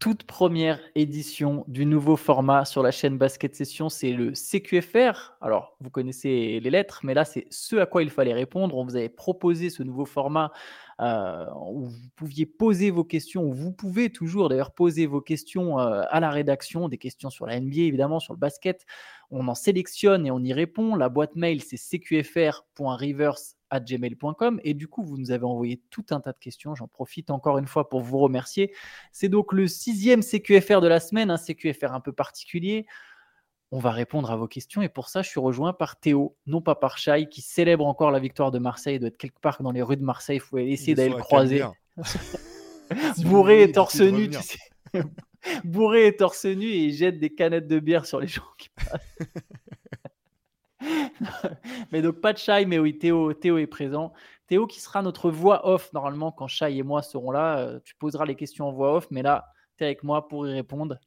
Toute première édition du nouveau format sur la chaîne Basket Session, c'est le CQFR. Alors, vous connaissez les lettres, mais là, c'est ce à quoi il fallait répondre. On vous avait proposé ce nouveau format euh, où vous pouviez poser vos questions, vous pouvez toujours d'ailleurs poser vos questions euh, à la rédaction, des questions sur la NBA évidemment, sur le basket. On en sélectionne et on y répond. La boîte mail, c'est cqfr.reverse@gmail.com et du coup, vous nous avez envoyé tout un tas de questions. J'en profite encore une fois pour vous remercier. C'est donc le sixième CQFR de la semaine, un CQFR un peu particulier on va répondre à vos questions. Et pour ça, je suis rejoint par Théo, non pas par Chai, qui célèbre encore la victoire de Marseille. Il doit être quelque part dans les rues de Marseille. Il faut essayer d'aller le croiser. Bourré et torse nu, tu sais. Bourré et torse nu et il jette des canettes de bière sur les gens qui passent. mais donc pas de Chai, mais oui, Théo, Théo est présent. Théo qui sera notre voix off normalement quand Chai et moi seront là. Euh, tu poseras les questions en voix off, mais là, tu es avec moi pour y répondre.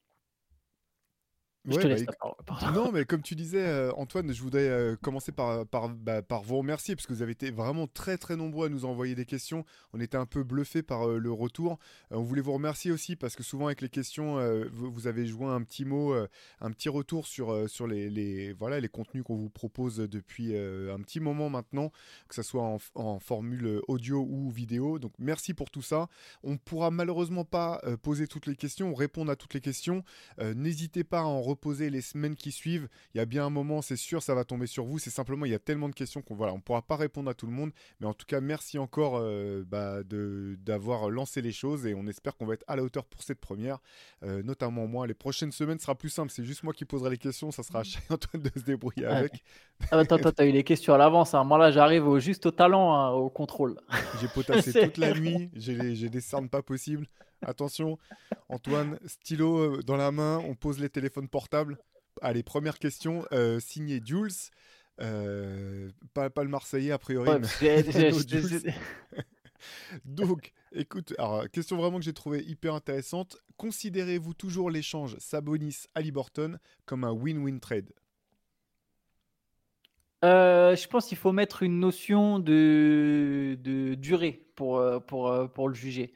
Bah, non, mais comme tu disais, euh, Antoine, je voudrais euh, commencer par, par, bah, par, vous remercier parce que vous avez été vraiment très très nombreux à nous envoyer des questions. On était un peu bluffés par euh, le retour. on voulait vous remercier aussi parce que souvent avec les questions, vous, avez joué un petit mot, un petit retour sur, sur les, les, voilà, les contenus qu'on vous propose depuis un petit moment maintenant, que ce soit en, en, formule audio ou vidéo. Donc merci pour tout ça. On ne pourra malheureusement pas poser toutes les questions, répondre à toutes les questions. N'hésitez pas à en poser les semaines qui suivent. Il y a bien un moment, c'est sûr, ça va tomber sur vous. C'est simplement, il y a tellement de questions qu'on voilà, on pourra pas répondre à tout le monde. Mais en tout cas, merci encore euh, bah, d'avoir lancé les choses et on espère qu'on va être à la hauteur pour cette première. Euh, notamment moi, les prochaines semaines sera plus simple. C'est juste moi qui poserai les questions. Ça sera à Antoine de se débrouiller avec. Ah, attends, toi, tu as eu les questions à l'avance. Hein. Moi là, j'arrive au, juste au talent, hein, au contrôle. J'ai potassé toute la nuit. J'ai des cernes pas possibles. Attention, Antoine, stylo euh, dans la main, on pose les téléphones portables. Allez, première question, euh, signé Jules. Euh, pas, pas, le Marseillais a priori. Donc, écoute, alors, question vraiment que j'ai trouvé hyper intéressante. Considérez-vous toujours l'échange Sabonis-Aliborton comme un win-win trade? Je pense qu'il faut mettre une notion de, de durée pour, pour, pour le juger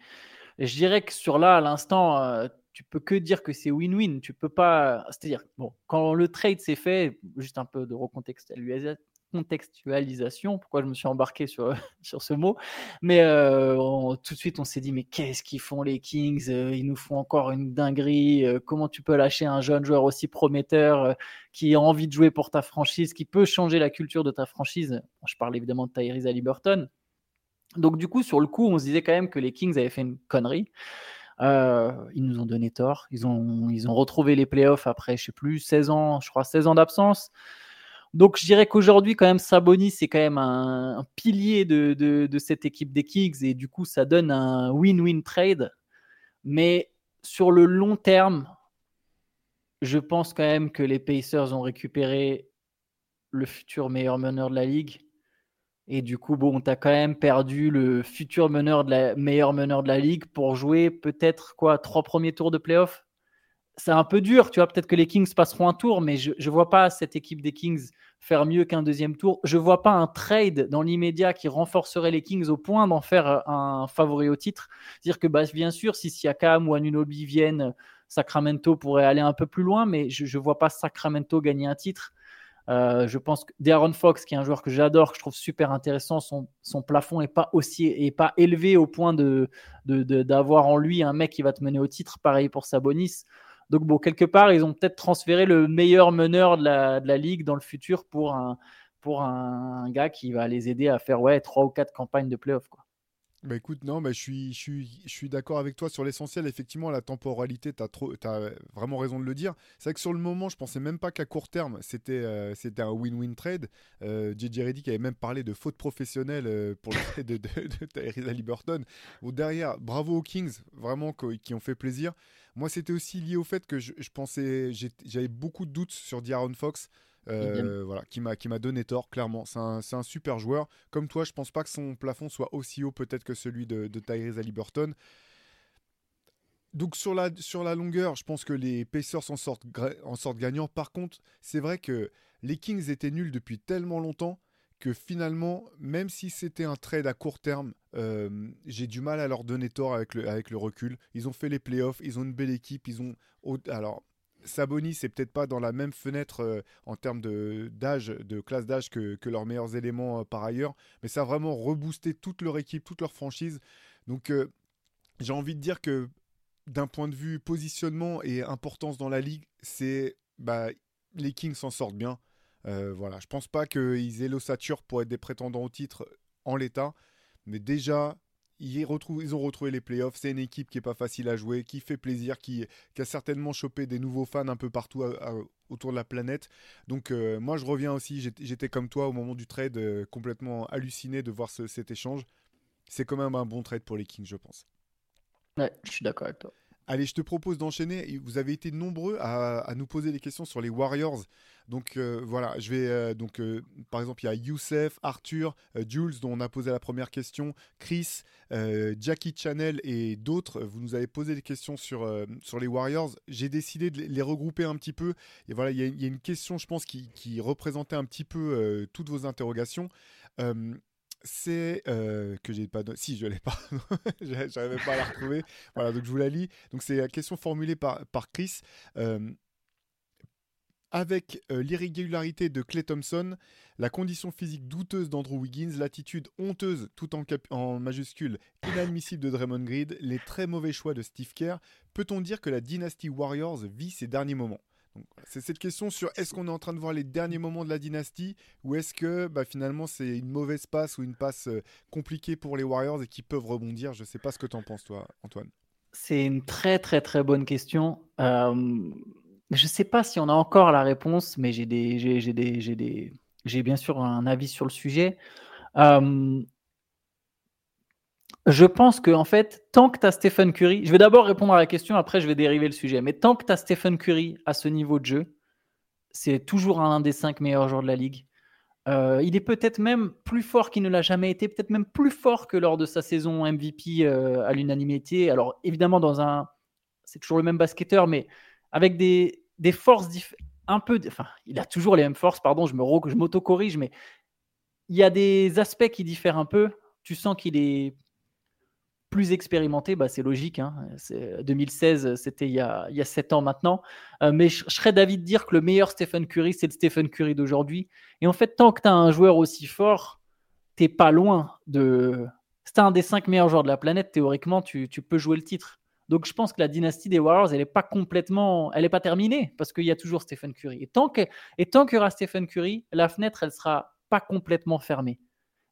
je dirais que sur là, à l'instant, euh, tu peux que dire que c'est win-win. Tu peux pas. C'est-à-dire, bon, quand le trade s'est fait, juste un peu de recontextualisation, pourquoi je me suis embarqué sur, sur ce mot, mais euh, tout de suite on s'est dit mais qu'est-ce qu'ils font les Kings euh, Ils nous font encore une dinguerie. comment tu peux lâcher un jeune joueur aussi prometteur qui a envie de jouer pour ta franchise, qui peut changer la culture de ta franchise? Je parle évidemment de Tyrese Halliburton. Donc du coup, sur le coup, on se disait quand même que les Kings avaient fait une connerie. Euh, ils nous ont donné tort. Ils ont, ils ont retrouvé les playoffs après, je sais plus, 16 ans, je crois, 16 ans d'absence. Donc je dirais qu'aujourd'hui, quand même, Sabonis, c'est quand même un, pilier de, de, cette équipe des Kings et du coup, ça donne un win-win trade. Mais sur le long terme, je pense quand même que les Pacers ont récupéré le futur meilleur meneur de la ligue et du coup, bon, tu as quand même perdu le futur meneur meilleur meneur de la ligue pour jouer peut-être quoi trois premiers tours de playoff? C'est un peu dur, tu vois. Peut-être que les Kings passeront un tour, mais je ne vois pas cette équipe des Kings faire mieux qu'un deuxième tour. Je ne vois pas un trade dans l'immédiat qui renforcerait les Kings au point d'en faire un favori au titre. C'est-à-dire que, bah, bien sûr, si Siakam ou Anunobi viennent, Sacramento pourrait aller un peu plus loin, mais je ne vois pas Sacramento gagner un titre. Euh, je pense que Darren Fox, qui est un joueur que j'adore, que je trouve super intéressant, son, plafond n'est pas aussi est pas élevé au point de, d'avoir en lui un mec qui va te mener au titre. Pareil pour Sabonis. Donc bon, quelque part, ils ont peut-être transféré le meilleur meneur de la, ligue dans le futur pour un, pour un, gars qui va les aider à faire ouais trois ou quatre campagnes de playoff. Quoi. Bah écoute, non, bah je suis, je suis, je suis d'accord avec toi sur l'essentiel. Effectivement, la temporalité, tu as, vraiment raison de le dire. C'est vrai que sur le moment, je pensais même pas qu'à court terme, c'était euh, un win-win trade. Euh, JJ Reddick avait même parlé de faute professionnelle euh, pour le trade de, de, de Tyrese Halliburton. derrière, bravo aux Kings, vraiment, qui ont fait plaisir. Moi, c'était aussi lié au fait que je pensais, j'avais beaucoup de doutes sur D'Aaron Fox. Euh, voilà, qui m'a qui m'a donné tort clairement. C'est un, un, super joueur. Comme toi, je pense pas que son plafond soit aussi haut peut-être que celui de, de Tyrese Halliburton. Donc sur la, sur la longueur, je pense que les Pacers en sortent, en sortent gagnants. Par contre, c'est vrai que les Kings étaient nuls depuis tellement longtemps que finalement, même si c'était un trade à court terme, euh, j'ai du mal à leur donner tort avec le, avec le recul. Ils ont fait les playoffs, ils ont une belle équipe, ils ont... Alors, Saboni, c'est peut-être pas dans la même fenêtre euh, en termes d'âge, de, classe d'âge que, leurs meilleurs éléments par ailleurs, mais ça a vraiment reboosté toute leur équipe, toute leur franchise. Donc, j'ai envie de dire que d'un point de vue positionnement et importance dans la ligue, c'est bah, les Kings s'en sortent bien. Euh, voilà, je pense pas qu'ils aient l'ossature pour être des prétendants au titre en l'état, mais déjà ils, ont retrouvé les playoffs. C'est une équipe qui est pas facile à jouer, qui fait plaisir, qui, a certainement chopé des nouveaux fans un peu partout autour de la planète. Donc euh, moi je reviens aussi, j'étais comme toi au moment du trade, euh, complètement halluciné de voir cet échange. C'est quand même un bon trade pour les Kings, je pense. Ouais, je suis d'accord avec toi. Allez, je te propose d'enchaîner. Vous avez été nombreux à, nous poser des questions sur les Warriors. Donc euh, voilà, je vais euh, donc euh, par exemple il y a Youssef, Arthur, Jules dont on a posé la première question, Chris, Jackie Channel et d'autres. Vous nous avez posé des questions sur sur les Warriors. J'ai décidé de les regrouper un petit peu. Et voilà, il y, a une question, je pense, qui, qui représentait un petit peu toutes vos interrogations c'est euh, que j'ai pas. Si, je l'ai pas. J'arrivais pas à la retrouver. Voilà, donc je vous la lis. Donc c'est la question formulée par, par Chris. Euh, avec euh, l'irrégularité de Clay Thompson, la condition physique douteuse d'Andrew Wiggins, l'attitude honteuse tout en, en majuscule inadmissible de Draymond Green, les très mauvais choix de Steve Kerr, peut-on dire que la dynastie Warriors vit ses derniers moments? C'est cette question sur est-ce qu'on est en train de voir les derniers moments de la dynastie ou est-ce que bah, finalement c'est une mauvaise passe ou une passe euh, compliquée pour les Warriors et qui peuvent rebondir? Je ne sais pas ce que tu en penses toi, Antoine. C'est une très très très bonne question. Euh, je ne sais pas si on a encore la réponse, mais j'ai des, j'ai, des, j'ai bien sûr un avis sur le sujet. Euh, je pense que en fait, tant que tu as Stephen Curry, je vais d'abord répondre à la question, après je vais dériver le sujet, mais tant que tu as Stephen Curry à ce niveau de jeu, c'est toujours un des cinq meilleurs joueurs de la ligue. Euh, il est peut-être même plus fort qu'il ne l'a jamais été, peut-être même plus fort que lors de sa saison MVP euh, à l'unanimité. Alors évidemment, dans un, c'est toujours le même basketteur, mais avec des, des forces un peu, enfin, il a toujours les mêmes forces. Pardon, je me je m'auto-corrige, mais il y a des aspects qui diffèrent un peu. Tu sens qu'il est plus expérimenté, bah, c'est logique. Hein. 2016, c'était il, y a, il 7 ans maintenant. Euh, mais je, serais d'avis de dire que le meilleur Stephen Curry, c'est le Stephen Curry d'aujourd'hui. Et en fait, tant que tu as un joueur aussi fort, t'es pas loin de. C'est un des cinq meilleurs joueurs de la planète, théoriquement, tu, peux jouer le titre. Donc je pense que la dynastie des Warriors, elle n'est pas complètement, elle n'est pas terminée parce qu'il y a toujours Stephen Curry. Et tant que, et tant qu'il y aura Stephen Curry, la fenêtre, elle sera pas complètement fermée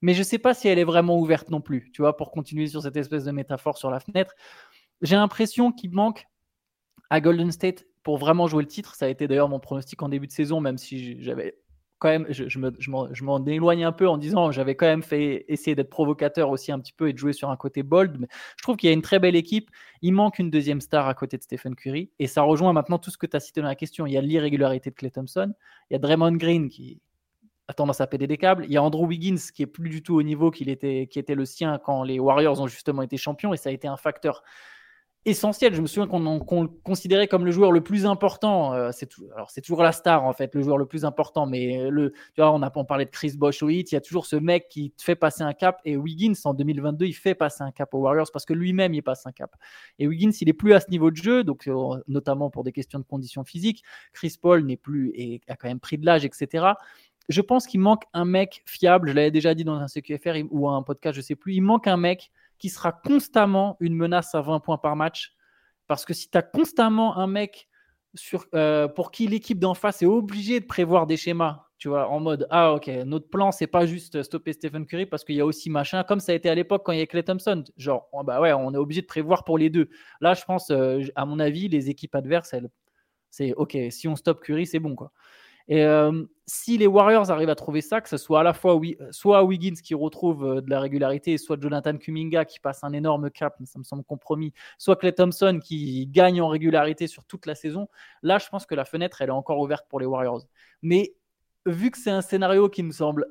mais je ne sais pas si elle est vraiment ouverte non plus, tu vois, pour continuer sur cette espèce de métaphore sur la fenêtre. J'ai l'impression qu'il manque à Golden State pour vraiment jouer le titre. Ça a été d'ailleurs mon pronostic en début de saison, même si j'avais quand même, je, je m'en éloigne un peu en disant j'avais quand même fait essayer d'être provocateur aussi un petit peu et de jouer sur un côté bold. Mais je trouve qu'il y a une très belle équipe. Il manque une deuxième star à côté de Stephen Curry. Et ça rejoint maintenant tout ce que tu as cité dans la question. Il y a l'irrégularité de Clay Thompson. Il y a Draymond Green qui, a tendance à péter des câbles. Il y a Andrew Wiggins qui est plus du tout au niveau qu'il était, qui était le sien quand les Warriors ont justement été champions et ça a été un facteur essentiel. Je me souviens qu'on le considérait comme le joueur le plus important. Euh, c'est toujours la star en fait, le joueur le plus important. Mais le, tu vois, on a on parlait de Chris Bosh au hit. Il y a toujours ce mec qui fait passer un cap. Et Wiggins en 2022, il fait passer un cap aux Warriors parce que lui-même il passe un cap. Et Wiggins, il est plus à ce niveau de jeu, donc euh, notamment pour des questions de conditions physiques. Chris Paul n'est plus et a quand même pris de l'âge, etc je pense qu'il manque un mec fiable. Je l'avais déjà dit dans un CQFR ou un podcast, je sais plus. Il manque un mec qui sera constamment une menace à 20 points par match. Parce que si tu as constamment un mec sur, euh, pour qui l'équipe d'en face est obligée de prévoir des schémas, tu vois, en mode ah ok, notre plan c'est pas juste stopper Stephen Curry parce qu'il y a aussi machin, comme ça a été à l'époque quand il y a Clay Thompson, genre oh, bah ouais, on est obligé de prévoir pour les deux. Là, je pense, euh, à mon avis, les équipes adverses, c'est ok, si on stoppe Curry, c'est bon quoi. Et euh, si les Warriors arrivent à trouver ça, que ce soit à la fois soit Wiggins qui retrouve euh, de la régularité, soit Jonathan Kuminga qui passe un énorme cap, ça me semble compromis, soit Clay Thompson qui gagne en régularité sur toute la saison, là je pense que la fenêtre elle est encore ouverte pour les Warriors. Mais vu que c'est un scénario qui me semble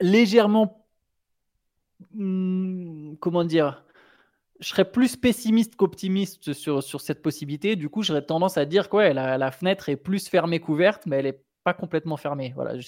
légèrement, hmm, comment dire, je serais plus pessimiste qu'optimiste sur, cette possibilité. Du coup, j'aurais tendance à dire que la, fenêtre est plus fermée qu'ouverte, mais elle n'est pas complètement fermée. Voilà,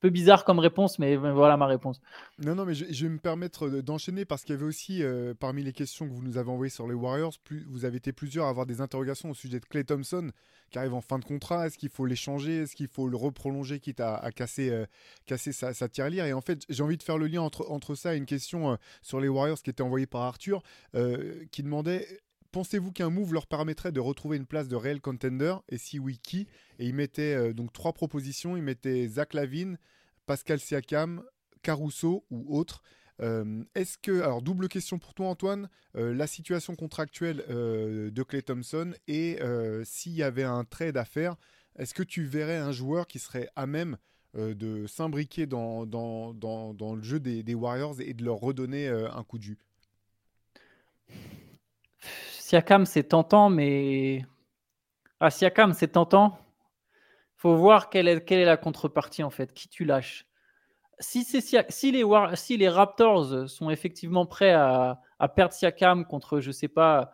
peu bizarre comme réponse, mais voilà ma réponse. Non, non, mais je, vais me permettre d'enchaîner parce qu'il y avait aussi, euh, parmi les questions que vous nous avez envoyées sur les Warriors, plus, vous avez été plusieurs à avoir des interrogations au sujet de Clay Thompson qui arrive en fin de contrat. Est-ce qu'il faut l'échanger? Est-ce qu'il faut le reprolonger quitte à, casser, euh, casser sa, sa tirelire? Et en fait, j'ai envie de faire le lien entre, entre ça et une question euh, sur les Warriors qui était envoyée par Arthur qui demandait Pensez-vous qu'un move leur permettrait de retrouver une place de réel contender? Et si oui, qui? Et il mettait euh, donc trois propositions. Il mettait Zach Lavine, Pascal Siakam, Caruso ou autre. Euh, est-ce que, alors double question pour toi Antoine, euh, la situation contractuelle de Clay Thompson et s'il y avait un trade à faire, est-ce que tu verrais un joueur qui serait à même de s'imbriquer dans, le jeu des, des, Warriors et de leur redonner un coup de jus? Siakam, c'est tentant, mais. Ah, Siakam, c'est tentant. faut voir quelle est, la contrepartie, en fait. Qui tu lâches? Si, les Raptors sont effectivement prêts à, perdre Siakam contre, je sais pas,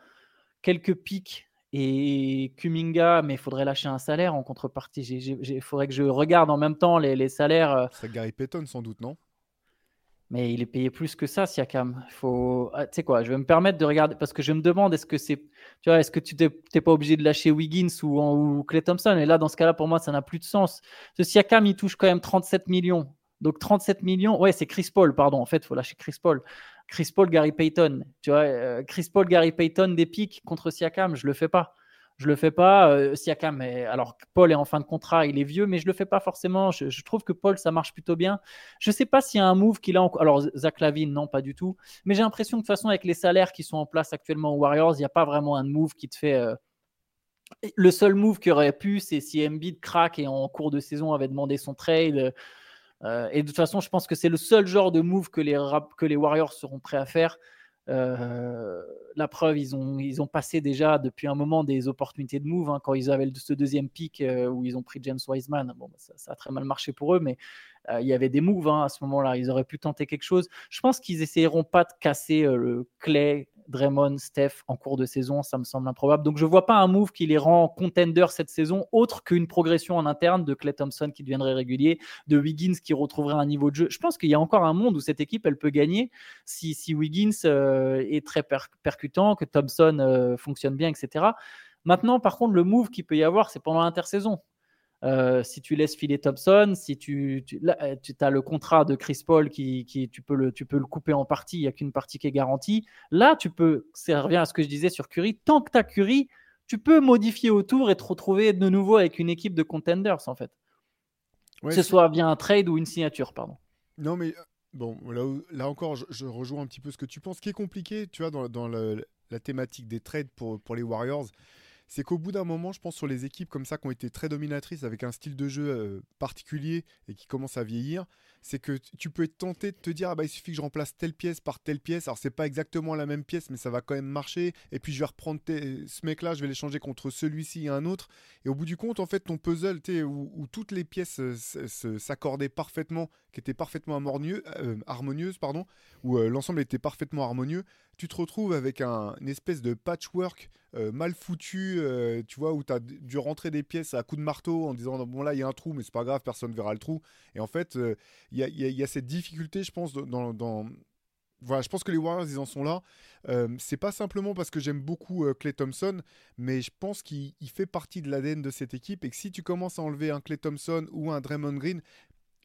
quelques pics et Kuminga, mais il faudrait lâcher un salaire en contrepartie. Il faudrait que je regarde en même temps les, les salaires. C'est Gary Payton, sans doute, non? Mais il est payé plus que ça, Siakam. Faut, ah, tu sais quoi, je vais me permettre de regarder parce que je me demande est-ce que c'est, tu vois, est-ce que tu pas obligé de lâcher Wiggins ou, ou Clay Thompson? Et là, dans ce cas-là, pour moi, ça n'a plus de sens. Ce Siakam, il touche quand même 37 millions. Donc 37 millions, ouais, c'est Chris Paul, pardon. En fait, faut lâcher Chris Paul. Chris Paul, Gary Payton. Tu vois, euh, Chris Paul, Gary Payton des pics contre Siakam, je le fais pas je le fais pas. Euh, Siakam, alors Paul est en fin de contrat, il est vieux, mais je le fais pas forcément. Je, trouve que Paul, ça marche plutôt bien. Je sais pas s'il y a un move qu'il a. Alors Zach Lavine, non, pas du tout. Mais j'ai l'impression que de toute façon, avec les salaires qui sont en place actuellement aux Warriors, il n'y a pas vraiment un move qui te fait. Euh, le seul move qui aurait pu, c'est si Embiid craque et en cours de saison avait demandé son trade. Euh, et de toute façon, je pense que c'est le seul genre de move que les, que les Warriors seront prêts à faire. Euh, la preuve, ils ont, ils ont passé déjà depuis un moment des opportunités de move. Hein, quand ils avaient ce deuxième pick euh, où ils ont pris James Wiseman, bon, bah, ça, a très mal marché pour eux, mais euh, il y avait des moves hein, à ce moment-là. Ils auraient pu tenter quelque chose. Je pense qu'ils essayeront pas de casser le Clay, Draymond, Steph en cours de saison. Ça me semble improbable. Donc je vois pas un move qui les rend contender cette saison, autre qu'une progression en interne de Clay Thompson qui deviendrait régulier, de Wiggins qui retrouverait un niveau de jeu. Je pense qu'il y a encore un monde où cette équipe elle peut gagner si, si Wiggins euh, est très percutant, que Thompson euh, fonctionne bien, etc. Maintenant, par contre, le move qu'il peut y avoir, c'est pendant l'intersaison. Euh, si tu laisses filer Thompson, si tu, tu, euh, as le contrat de Chris Paul qui, qui, tu, peux le, tu peux le couper en partie, il n'y a qu'une partie qui est garantie. Là, tu peux, ça revient à ce que je disais sur Curry, tant que tu as Curry, tu peux modifier autour et te retrouver de nouveau avec une équipe de contenders en fait. que ce soit via un trade ou une signature, pardon. Non, mais euh, bon, là, là encore, je, rejoins un petit peu ce que tu penses. Ce qui est compliqué, tu vois, dans, dans la thématique des trades pour, pour les Warriors, c'est qu'au bout d'un moment, je pense sur les équipes comme ça qui ont été très dominatrices avec un style de jeu euh, particulier et qui commencent à vieillir, c'est que tu peux être tenté de te dire ah bah il suffit que je remplace telle pièce par telle pièce. Alors c'est pas exactement la même pièce, mais ça va quand même marcher. Et puis je vais reprendre ce mec-là, je vais l'échanger contre celui-ci et un autre. Et au bout du compte, en fait, ton puzzle, où, où toutes les pièces euh, s'accordaient parfaitement, qui étaient parfaitement euh, harmonieuses, pardon, où l'ensemble était parfaitement harmonieux, tu te retrouves avec un, une espèce de patchwork euh, mal foutu, euh, tu vois, où tu as dû rentrer des pièces à coups de marteau en disant bon là il y a un trou, mais c'est pas grave, personne verra le trou. Et en fait, euh, il y, a, cette difficulté, je pense, dans, voilà, je pense que les Warriors, ils en sont là. c'est pas simplement parce que j'aime beaucoup Clay Thompson, mais je pense qu'il fait partie de l'ADN de cette équipe et que si tu commences à enlever un Clay Thompson ou un Draymond Green,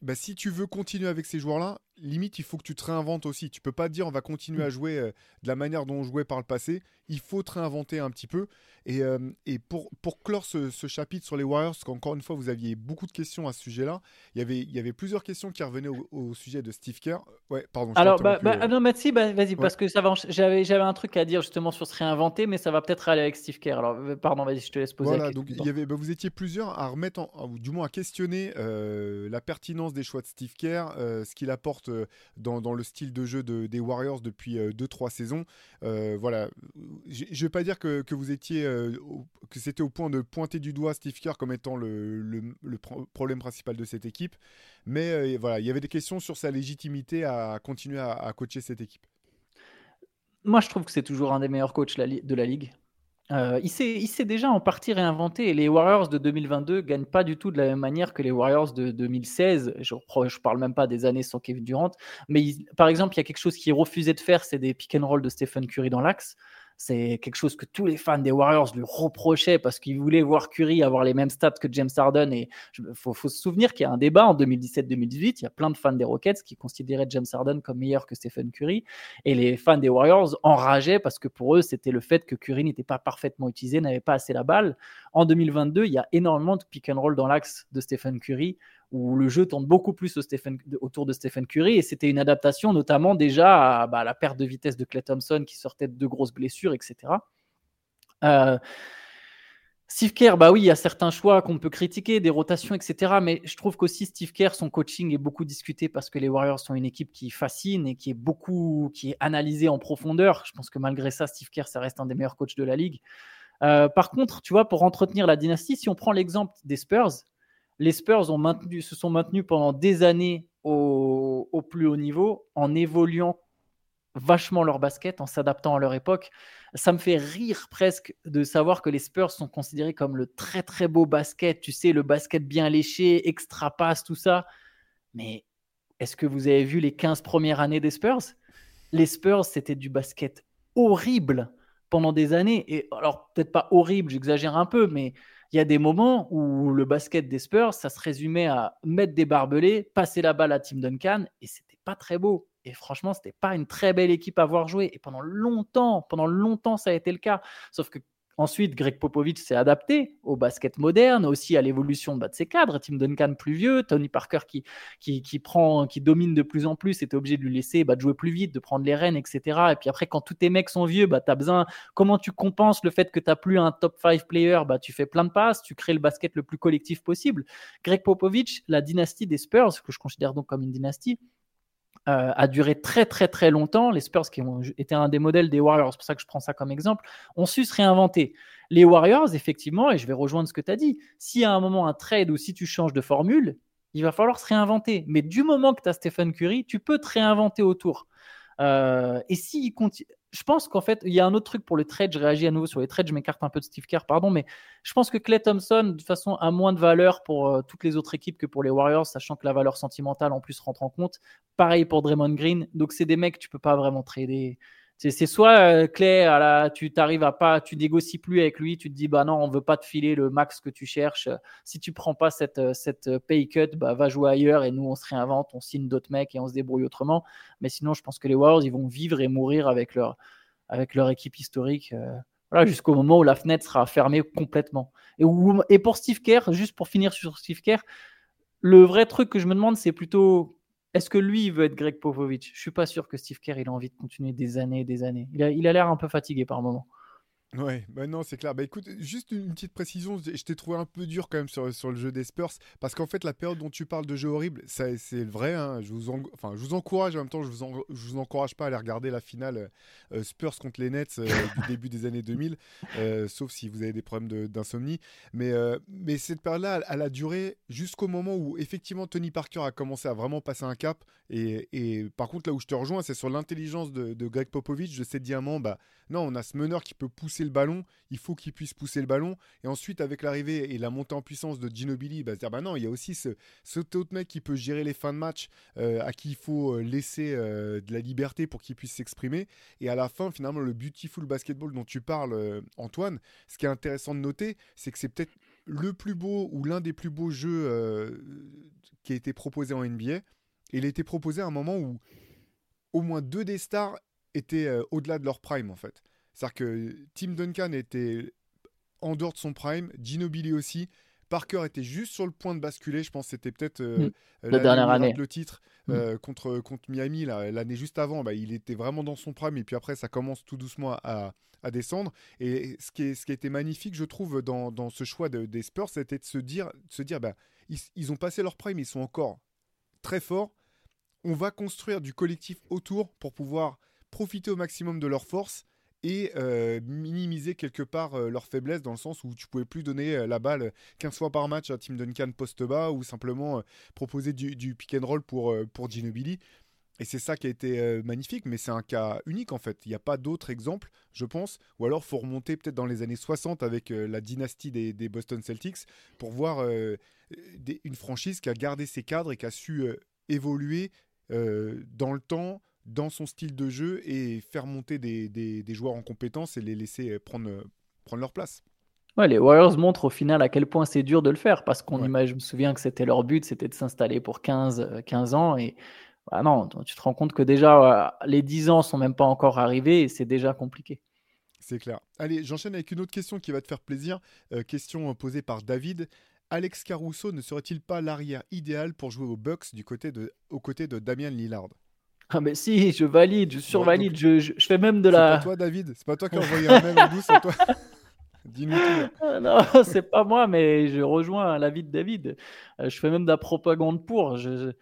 bah, si tu veux continuer avec ces joueurs-là, limite, il faut que tu te réinventes aussi. Tu peux pas dire on va continuer à mm. jouer euh, de la manière dont on jouait par le passé. Il faut te réinventer un petit peu. Et, euh, et pour, pour clore ce, chapitre sur les Warriors, parce qu'encore une fois, vous aviez beaucoup de questions à ce sujet-là, il y avait, il y avait plusieurs questions qui revenaient au, sujet de Steve Kerr. Ouais, pardon. Alors, bah, bah, euh. non, Mathieu, bah, vas-y, parce que ça va. J'avais, j'avais un truc à dire justement sur se réinventer, mais ça va peut-être aller avec Steve Kerr. Alors, pardon, vas-y, je te laisse poser voilà, donc il y avait, bah, vous étiez plusieurs à remettre, ou du moins à questionner la pertinence des choix de Steve Kerr, ce qu'il apporte dans, dans, le style de jeu de, des Warriors depuis 2-3 saisons. voilà, je ne vais pas dire que, vous étiez que c'était au point de pointer du doigt Steve Kerr comme étant le, problème principal de cette équipe. Mais euh, voilà, il y avait des questions sur sa légitimité à continuer à, coacher cette équipe. Moi, je trouve que c'est toujours un des meilleurs coachs de la ligue. Euh, il s'est déjà en partie réinventé les Warriors de 2022 gagnent pas du tout de la même manière que les Warriors de 2016. Je ne parle même pas des années sans Kevin Durant, mais par exemple, il y a quelque chose qui refusait de faire, c'est des pick and roll de Stephen Curry dans l'axe. C'est quelque chose que tous les fans des Warriors lui reprochaient parce qu'ils voulaient voir Curry avoir les mêmes stats que James Harden. Et il faut, se souvenir qu'il y a un débat en 2017-2018. Il y a plein de fans des Rockets qui considéraient James Harden comme meilleur que Stephen Curry. Et les fans des Warriors enrageaient parce que pour eux, c'était le fait que Curry n'était pas parfaitement utilisé, n'avait pas assez la balle. En 2022, il y a énormément de pick and roll dans l'axe de Stephen Curry où le jeu tourne beaucoup plus autour de Stephen Curry. Et c'était une adaptation notamment déjà bah, à, la perte de vitesse de Clay Thompson qui sortait de grosses blessures, etc. Euh, Steve Kerr, bah oui, il y a certains choix qu'on peut critiquer, des rotations, etc. Mais je trouve qu'aussi Steve Kerr, son coaching est beaucoup discuté parce que les Warriors sont une équipe qui fascine et qui est beaucoup, qui est analysée en profondeur. Je pense que malgré ça, Steve Kerr, ça reste un des meilleurs coachs de la ligue. Euh, par contre, tu vois, pour entretenir la dynastie, si on prend l'exemple des Spurs, les Spurs se sont maintenus pendant des années au, plus haut niveau en évoluant vachement leur basket, en s'adaptant à leur époque. Ça me fait rire presque de savoir que les Spurs sont considérés comme le très très beau basket, tu sais, le basket bien léché, extra passe, tout ça. Mais est-ce que vous avez vu les 15 premières années des Spurs? Les Spurs, c'était du basket horrible pendant des années. Et alors, peut-être pas horrible, j'exagère un peu, mais il y a des moments où le basket des Spurs, ça se résumait à mettre des barbelés, passer la balle à Tim Duncan, et c'était pas très beau. Et franchement, c'était pas une très belle équipe à voir jouer. Et pendant longtemps, pendant longtemps, ça a été le cas. Sauf que Ensuite, Greg Popovich s'est adapté au basket moderne, aussi à l'évolution bah, de ses cadres. Tim Duncan plus vieux, Tony Parker qui, qui, prend, qui domine de plus en plus, était obligé de lui laisser bah, de jouer plus vite, de prendre les rênes, etc. Et puis après, quand tous tes mecs sont vieux, bah, as besoin. Comment tu compenses le fait que tu n'as plus un top 5 player? Bah, Tu fais plein de passes, tu crées le basket le plus collectif possible. Greg Popovich, la dynastie des Spurs, que je considère donc comme une dynastie, euh, a duré très très très longtemps. Les Spurs, qui ont été un des modèles des Warriors, c'est pour ça que je prends ça comme exemple, ont su se réinventer. Les Warriors, effectivement, et je vais rejoindre ce que tu as dit, y a un moment un trade ou si tu changes de formule, il va falloir se réinventer. Mais du moment que tu as Stephen Curry, tu peux te réinventer autour. Euh, et si je pense qu'en fait, il y a un autre truc pour le trade. Je réagis à nouveau sur les trades. Je m'écarte un peu de Steve Kerr, pardon, mais je pense que Clay Thompson, de toute façon, a moins de valeur pour euh, toutes les autres équipes que pour les Warriors, sachant que la valeur sentimentale en plus rentre en compte. Pareil pour Draymond Green. Donc, c'est des mecs tu peux pas vraiment trader. C'est soit euh, Clay, à tu t'arrives pas, tu négocies plus avec lui, tu te dis bah non, on veut pas te filer le max que tu cherches. Si tu prends pas cette, euh, cette pay cut, bah va jouer ailleurs et nous on se réinvente, on signe d'autres mecs et on se débrouille autrement. Mais sinon, je pense que les Warriors ils vont vivre et mourir avec leur avec leur équipe historique. Euh, jusqu'au moment où la fenêtre sera fermée complètement. Et, et pour Steve Kerr, juste pour finir sur Steve Kerr, le vrai truc que je me demande, c'est plutôt est-ce que lui, il veut être Greg Popovich? Je suis pas sûr que Steve Kerr, il a envie de continuer des années et des années. Il a, il a l'air un peu fatigué par moment. Ouais, bah non, c'est clair. Bah écoute, juste une petite précision, je t'ai trouvé un peu dur quand même sur, sur le jeu des Spurs, parce qu'en fait, la période dont tu parles de jeu horrible, c'est vrai, hein, je, vous enfin, je vous encourage, en même temps, je vous, je vous encourage pas à aller regarder la finale euh, Spurs contre les Nets euh, du début des années 2000, euh, sauf si vous avez des problèmes d'insomnie. Mais, mais cette période-là, elle, a duré jusqu'au moment où, effectivement, Tony Parker a commencé à vraiment passer un cap, et, et par contre, là où je te rejoins, c'est sur l'intelligence de, de Greg Popovich, de ces diamants, bah, non, on a ce meneur qui peut pousser le ballon, il faut qu'il puisse pousser le ballon. Et ensuite, avec l'arrivée et la montée en puissance de Ginobili, bah, dire bah non, il y a aussi ce, autre mec qui peut gérer les fins de match, euh, à qui il faut euh, laisser euh, de la liberté pour qu'il puisse s'exprimer. Et à la fin, finalement, le beautiful basketball dont tu parles, Antoine, ce qui est intéressant de noter, c'est que c'est peut-être le plus beau ou l'un des plus beaux jeux qui a été proposé en NBA. Et il a été proposé à un moment où au moins deux des stars étaient euh, au-delà de leur prime en fait. C'est-à-dire que Tim Duncan était en dehors de son prime, Ginobili aussi. Parker était juste sur le point de basculer. Je pense que c'était peut-être euh, mm. la dernière année. Le titre mm. euh, contre, contre Miami l'année juste avant. Bah, il était vraiment dans son prime et puis après ça commence tout doucement à, à descendre. Et ce qui, est, ce qui était magnifique, je trouve, dans, dans ce choix des Spurs, c'était de se dire, de se dire bah, ils, ils, ont passé leur prime, ils sont encore très forts. On va construire du collectif autour pour pouvoir profiter au maximum de leur force et euh, minimiser quelque part euh, leur faiblesse dans le sens où tu pouvais plus donner euh, la balle 15 fois par match à Tim Duncan poste bas ou simplement proposer du, pick and roll pour, pour Ginobili. Et c'est ça qui a été euh, magnifique, mais c'est un cas unique en fait. Il n'y a pas d'autres exemples, je pense. Ou alors, faut remonter peut-être dans les années 60 avec euh, la dynastie des, Boston Celtics pour voir euh, une franchise qui a gardé ses cadres et qui a su évoluer dans le temps, dans son style de jeu et faire monter des, joueurs en compétence et les laisser prendre, prendre leur place. Ouais, les Warriors montrent au final à quel point c'est dur de le faire parce qu'on imagine, je me souviens que c'était leur but, c'était de s'installer pour 15, 15 ans et bah non, tu te rends compte que déjà, les 10 ans sont même pas encore arrivés et c'est déjà compliqué. C'est clair. Allez, j'enchaîne avec une autre question qui va te faire plaisir. Euh, question posée par David. Alex Caruso ne serait-il pas l'arrière idéal pour jouer aux Bucks du côté de, aux côtés de Damien Lillard? Ah mais si, je valide, je survalide, je, je, fais même de la... C'est pas toi David, c'est pas toi qui as envoyé un mail en douce, c'est toi Dis-nous tout. Ah non, c'est pas moi, mais je rejoins l'avis de David. Euh, je fais même de la propagande pour. Je,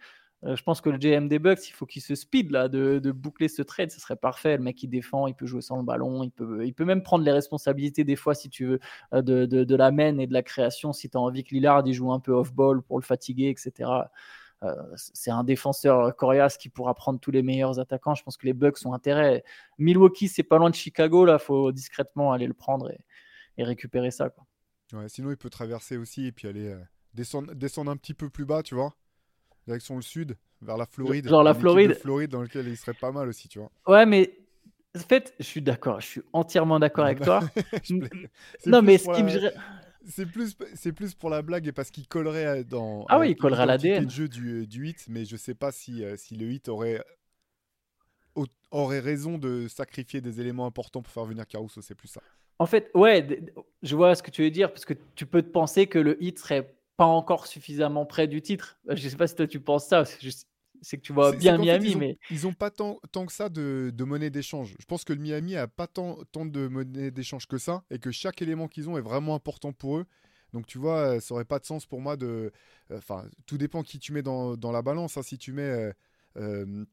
euh, je pense que le GM des Bucks, il faut qu'il se speed là, de, boucler ce trade, ce serait parfait. Le mec, il défend, il peut jouer sans le ballon, il peut, il peut même prendre les responsabilités des fois, si tu veux, euh, de, de, la main et de la création, si tu as envie que Lillard il joue un peu off-ball pour le fatiguer, etc. Euh, c'est un défenseur coriace qui pourra prendre tous les meilleurs attaquants. Je pense que les Bucks ont intérêt. Milwaukee, c'est pas loin de Chicago, là, faut discrètement aller le prendre et, récupérer ça. Quoi. Ouais, sinon, il peut traverser aussi et puis aller descendre, descendre un petit peu plus bas, tu vois direction le sud, vers la Floride. Genre la Floride. Floride dans lequel il serait pas mal aussi, tu vois. Ouais, mais en fait, je suis d'accord, je suis entièrement d'accord avec toi. non, mais ce qui me. C'est plus, c'est plus pour la blague et parce qu'il collerait dans. Ah oui, il collerait l'ADN. Le jeu du, du 8, mais je sais pas si, euh, si le 8 aurait, aurait raison de sacrifier des éléments importants pour faire venir Caruso, c'est plus ça. En fait, ouais, je vois ce que tu veux dire, parce que tu peux te penser que le hit serait pas encore suffisamment près du titre. Euh, je sais pas si toi tu penses ça. C'est que tu vois bien Miami, mais ils ont pas tant, tant que ça de, de monnaie d'échange. Je pense que le Miami a pas tant, tant de monnaie d'échange que ça et que chaque élément qu'ils ont est vraiment important pour eux. Donc tu vois, ça aurait pas de sens pour moi de. Enfin, tout dépend qui tu mets dans, dans la balance. Hein. Si tu mets euh, euh,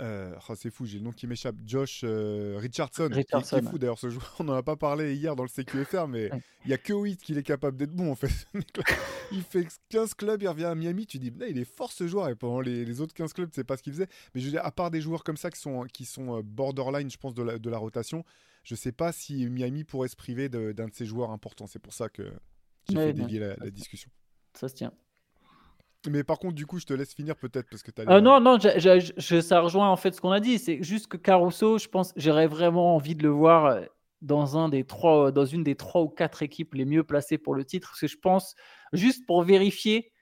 oh, c'est fou, j'ai le nom qui m'échappe. Josh euh, Richardson, Richardson, qui, est fou d'ailleurs ce joueur. On n'en a pas parlé hier dans le CQFR, mais il y a que 8 qu'il est capable d'être bon en fait. il fait 15 clubs, il revient à Miami. Tu dis, il est fort ce joueur. Et pendant les, autres 15 clubs, c'est pas ce qu'il faisait. Mais je veux dire, à part des joueurs comme ça qui sont, qui sont euh, borderline, je pense, de la, de la rotation, je sais pas si Miami pourrait se priver d'un de, ses joueurs importants. C'est pour ça que j'ai fait dévier la discussion. Ça se tient. Mais par contre, du coup, je te laisse finir peut-être parce que tu as. Euh, non, non, ça rejoint en fait ce qu'on a dit. C'est juste que Caruso, je pense, j'aurais vraiment envie de le voir euh, dans, un des trois, dans une des trois ou quatre équipes les mieux placées pour le titre. Parce que je pense, juste pour vérifier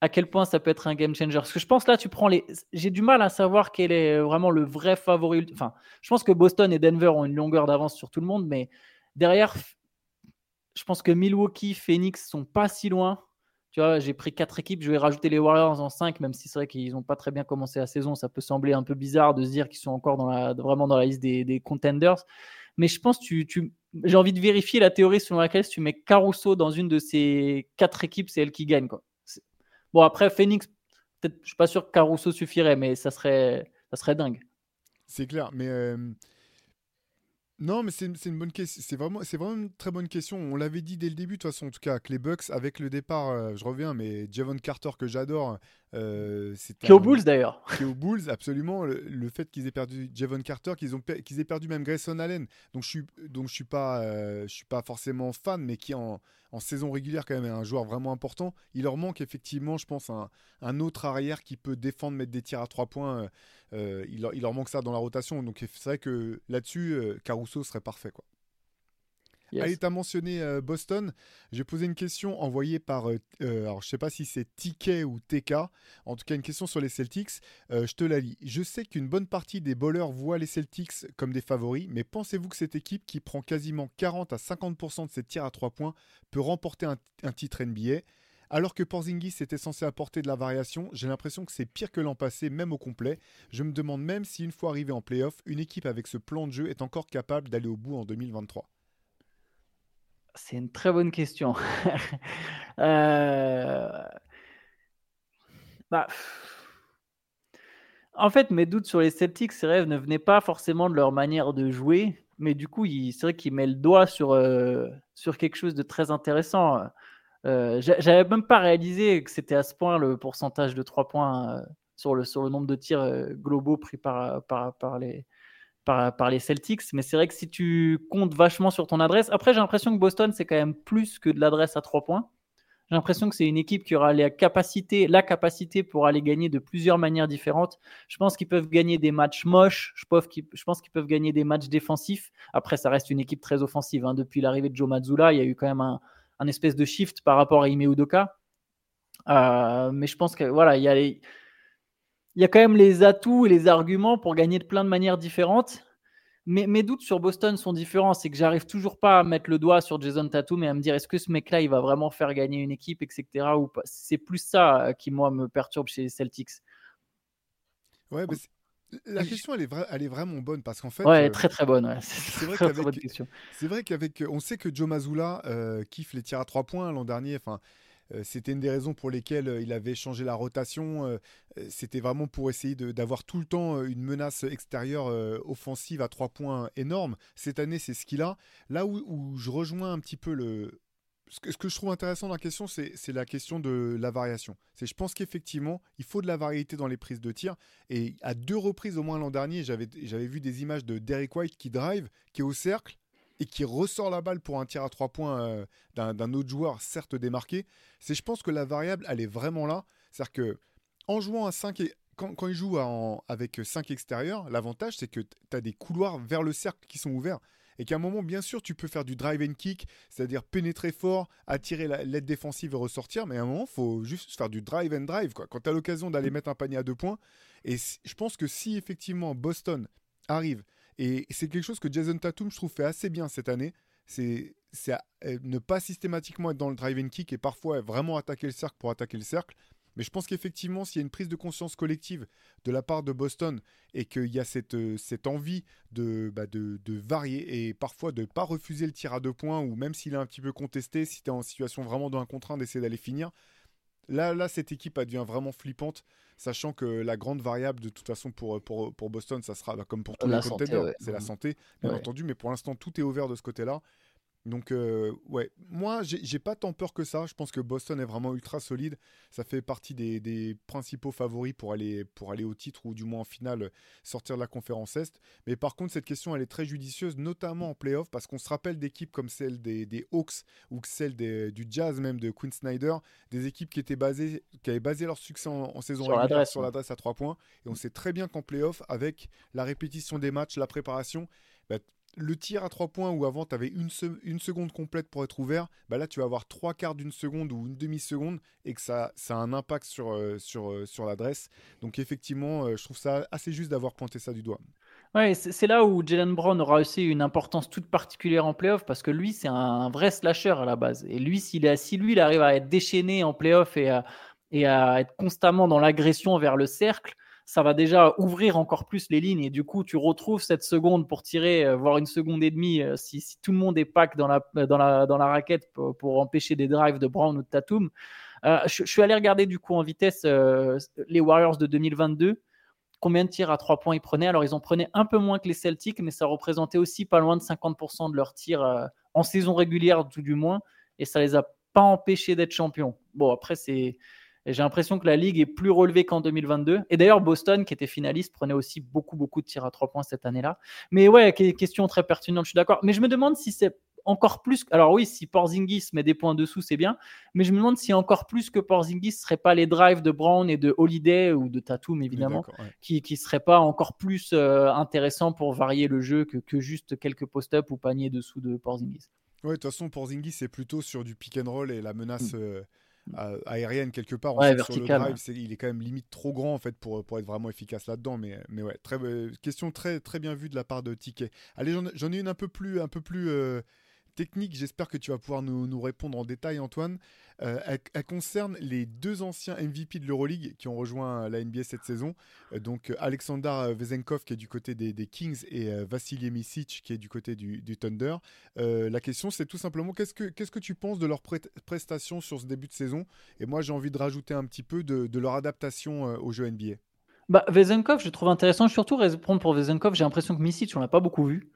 à quel point ça peut être un game changer. Parce que je pense là, tu prends les. J'ai du mal à savoir quel est vraiment le vrai favori. Enfin, je pense que Boston et Denver ont une longueur d'avance sur tout le monde, mais derrière, je pense que Milwaukee, Phoenix sont pas si loin. Tu vois, j'ai pris quatre équipes, je vais rajouter les Warriors en cinq, même si c'est vrai qu'ils n'ont pas très bien commencé la saison. Ça peut sembler un peu bizarre de se dire qu'ils sont encore vraiment dans la liste des, contenders. Mais je pense que tu, tu j'ai envie de vérifier la théorie selon laquelle si tu mets Caruso dans une de ces quatre équipes, c'est elle qui gagne. Quoi. Bon, après, Phoenix, je suis pas sûr que Caruso suffirait, mais ça serait, ça serait dingue. C'est clair, mais euh, non, mais c'est une, bonne question. C'est vraiment, une très bonne question. On l'avait dit dès le début, de toute façon, en tout cas, que les Bucks, avec le départ, euh, je reviens, mais Javon Carter, que j'adore. Euh, qui Bulls d'ailleurs. Qui aux Bulls, absolument. Le, fait qu'ils aient perdu Javon Carter, qu'ils qu'ils aient perdu même Grayson Allen, donc je suis, donc je suis pas, euh, je suis pas forcément fan, mais qui en, en saison régulière quand même est un joueur vraiment important. Il leur manque effectivement, je pense, un, un autre arrière qui peut défendre, mettre des tirs à trois points. Euh, il, leur, manque ça dans la rotation. Donc c'est vrai que là-dessus, euh, Caruso serait parfait. Quoi. Allez, tu as mentionné euh, Boston. J'ai posé une question envoyée par, alors je sais pas si c'est TK ou TK, en tout cas une question sur les Celtics. je te la lis. Je sais qu'une bonne partie des bowlers voient les Celtics comme des favoris, mais pensez-vous que cette équipe qui prend quasiment 40 à 50% de ses tirs à 3 points peut remporter un titre NBA alors que Porzingis était censé apporter de la variation, j'ai l'impression que c'est pire que l'an passé, même au complet. Je me demande même si une fois arrivé en playoff, une équipe avec ce plan de jeu est encore capable d'aller au bout en 2023. C'est une très bonne question. Euh, bah, en fait, mes doutes sur les Celtics, ces rêves ne venaient pas forcément de leur manière de jouer, mais du coup, c'est vrai qu'il met le doigt sur, euh, sur quelque chose de très intéressant. Euh, j'avais même pas réalisé que c'était à ce point le pourcentage de 3 points euh, sur le, sur le nombre de tirs globaux pris par, par, par les, par, les Celtics. Mais c'est vrai que si tu comptes vachement sur ton adresse, après j'ai l'impression que Boston c'est quand même plus que de l'adresse à trois points. J'ai l'impression que c'est une équipe qui aura la capacité, la capacité pour aller gagner de plusieurs manières différentes. Je pense qu'ils peuvent gagner des matchs moches. Je pense qu'ils peuvent gagner des matchs défensifs. Après, ça reste une équipe très offensive. Hein. Depuis l'arrivée de Joe Mazzulla, il y a eu quand même un, espèce de shift par rapport à Ime Udoka. Euh, mais je pense que voilà, il y a il y a quand même les atouts et les arguments pour gagner de plein de manières différentes mes, doutes sur Boston sont différents. C'est que j'arrive toujours pas à mettre le doigt sur Jason Tatum et à me dire est-ce que ce mec-là, il va vraiment faire gagner une équipe, etc. Ou pas. C'est plus ça euh, qui, moi, me perturbe chez les Celtics. Ouais, mais la question, elle est, elle est vraiment bonne parce qu'en fait. Ouais, euh, très très bonne. C'est vrai qu'avec. C'est vrai qu'avec. On sait que Joe Mazzulla euh, kiffe les tirs à trois points l'an dernier. Enfin, c'était une des raisons pour lesquelles euh, il avait changé la rotation. Euh, c'était vraiment pour essayer d'avoir tout le temps une menace extérieure offensive à trois points énorme. Cette année, c'est ce qu'il a. Là où, je rejoins un petit peu le, ce que, je trouve intéressant dans la question, c'est la question de la variation. C'est je pense qu'effectivement, il faut de la variété dans les prises de tir. Et à deux reprises au moins l'an dernier, j'avais vu des images de Derek White qui drive, qui est au cercle, et qui ressort la balle pour un tir à trois points euh, d'un autre joueur, certes démarqué, c'est je pense que la variable, elle est vraiment là. C'est-à-dire que en jouant à 5 et quand, il joue avec 5 extérieurs, l'avantage c'est que tu as des couloirs vers le cercle qui sont ouverts. Et qu'à un moment, bien sûr, tu peux faire du drive and kick, c'est-à-dire pénétrer fort, attirer l'aide défensive et ressortir, mais à un moment, faut juste faire du drive and drive. Quand tu as l'occasion d'aller mettre un panier à deux points, et je pense que si effectivement Boston arrive et c'est quelque chose que Jason Tatum, je trouve, fait assez bien cette année. C'est euh, ne pas systématiquement être dans le drive and kick et parfois vraiment attaquer le cercle pour attaquer le cercle. Mais je pense qu'effectivement, s'il y a une prise de conscience collective de la part de Boston et qu'il y a cette, euh, cette envie de, bah de, de, varier et parfois de ne pas refuser le tir à deux points ou même s'il est un petit peu contesté, si tu es en situation vraiment 1 contre 1, d'essayer d'aller finir, Là, là, cette équipe a devient vraiment flippante, sachant que la grande variable, de toute façon, pour, pour, pour Boston, ça sera bah, comme pour tous les contenders, c'est la santé, bien entendu, mais pour l'instant, tout est ouvert de ce côté-là. Donc, euh, ouais, moi, j'ai pas tant peur que ça. Je pense que Boston est vraiment ultra solide. Ça fait partie des, principaux favoris pour aller, pour aller au titre ou du moins en finale sortir de la conférence Est. Mais par contre, cette question, elle est très judicieuse, notamment en playoff, parce qu'on se rappelle d'équipes comme celle des, Hawks ou celle du Jazz, même de Quinn Snyder, des équipes qui, étaient basées, qui avaient basé leur succès en, saison régulière sur l'adresse à 3 points. Et on sait très bien qu'en playoff, avec la répétition des matchs, la préparation, bah, le tir à 3 points où avant tu avais une, seconde complète pour être ouvert, bah là tu vas avoir trois quarts d'une seconde ou une demi-seconde et que ça, a un impact sur, euh, sur, euh, sur l'adresse. Donc effectivement, euh, je trouve ça assez juste d'avoir pointé ça du doigt. Ouais, c'est là où Jalen Brown aura aussi une importance toute particulière en playoff parce que lui, c'est un, vrai slasher à la base. Et lui, s'il est, si lui, il arrive à être déchaîné en playoff et à être constamment dans l'agression vers le cercle, ça va déjà ouvrir encore plus les lignes et du coup tu retrouves cette seconde pour tirer, euh, voire une seconde et demie euh, si, tout le monde est pack dans la, dans la, dans la raquette pour, empêcher des drives de Brown ou de Tatum. Euh, je, suis allé regarder du coup en vitesse les Warriors de 2022 combien de tirs à 3 points ils prenaient? Alors, ils en prenaient un peu moins que les Celtics, mais ça représentait aussi pas loin de 50% de leurs tirs en saison régulière, tout du moins, et ça les a pas empêchés d'être champions. Bon, après, c'est et j'ai l'impression que la ligue est plus relevée qu'en 2022. Et d'ailleurs, Boston, qui était finaliste, prenait aussi beaucoup, beaucoup de tirs à trois points cette année-là. Mais ouais, question très pertinente, je suis d'accord. Mais je me demande si c'est encore plus. Alors oui, si Porzingis met des points dessous, c'est bien. Mais je me demande si encore plus que Porzingis, ce serait pas les drives de Brown et de Holiday ou de Tatum, évidemment, qui ne seraient pas encore plus euh, intéressants pour varier le jeu que, que juste quelques post-up ou paniers dessous de Porzingis. Ouais, de toute façon, Porzingis, c'est plutôt sur du pick and roll et la menace. Mm. Euh, aérienne quelque part. Ouais, vertical. il est quand même limite trop grand en fait pour, pour être vraiment efficace là-dedans. Mais, mais ouais, très, euh, question très, très bien vue de la part de Ticket. Allez, j'en ai une un peu plus, un peu plus euh, technique. J'espère que tu vas pouvoir nous, répondre en détail, Antoine. Euh, elle, concerne les deux anciens MVP de l'Euroleague qui ont rejoint la NBA cette saison. Euh, donc Alexander Vezenkov qui est du côté des, Kings et euh, Misic qui est du côté du, Thunder. la question c'est tout simplement qu'est-ce que, qu'est-ce que tu penses de leur prestation sur ce début de saison? Et moi j'ai envie de rajouter un petit peu de, leur adaptation au jeu NBA. Bah, Vezenkov, je trouve intéressant, surtout répondre pour Vezenkov. J'ai l'impression que Misic, on l'a pas beaucoup vu.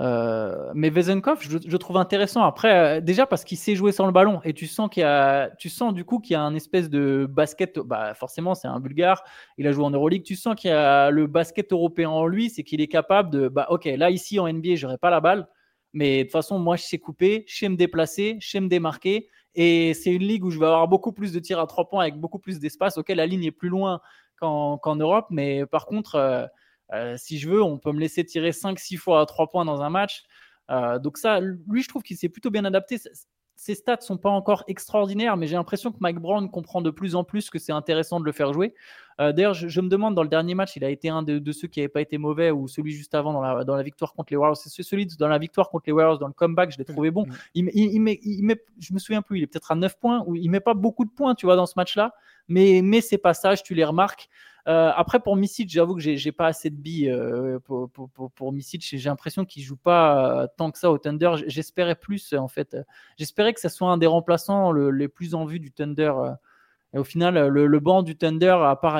Euh, mais Vezenkov, je, trouve intéressant. Après, euh, déjà parce qu'il sait jouer sans le ballon et tu sens qu'il y a, tu sens du coup qu'il y a un espèce de basket. Bah forcément, c'est un Bulgare. Il a joué en Euroleague. Tu sens qu'il y a le basket européen en lui, c'est qu'il est capable de, bah ok, là ici en NBA, j'aurais pas la balle, mais de toute façon, moi je sais couper, je sais me déplacer, je sais me démarquer. Et c'est une ligue où je vais avoir beaucoup plus de tirs à trois points avec beaucoup plus d'espace. Ok, la ligne est plus loin qu'en Europe, mais par contre. Euh, euh, si je veux, on peut me laisser tirer 5-6 fois à 3 points dans un match. Euh, donc ça, lui, je trouve qu'il s'est plutôt bien adapté. Ses stats sont pas encore extraordinaires, mais j'ai l'impression que Mike Brown comprend de plus en plus que c'est intéressant de le faire jouer. Euh, d'ailleurs, je, me demande, dans le dernier match, il a été un de, ceux qui n'avaient pas été mauvais ou celui juste avant dans la, dans la victoire contre les Warriors. C'est celui dans la victoire contre les Warriors, dans le comeback, je l'ai trouvé bon. Il, il, met, il, met, je me souviens plus, il est peut-être à 9 points ou il met pas beaucoup de points, tu vois, dans ce match-là, mais, mais ses passages, tu les remarques. Euh, après, pour Misic, j'avoue que j'ai pas assez de billes euh, pour, pour, pour, Misic. J'ai l'impression qu'il joue pas euh, tant que ça au Thunder. J'espérais plus, en fait. J'espérais que ce soit un des remplaçants les plus en vue du Thunder. Et au final, le, banc du Thunder, à part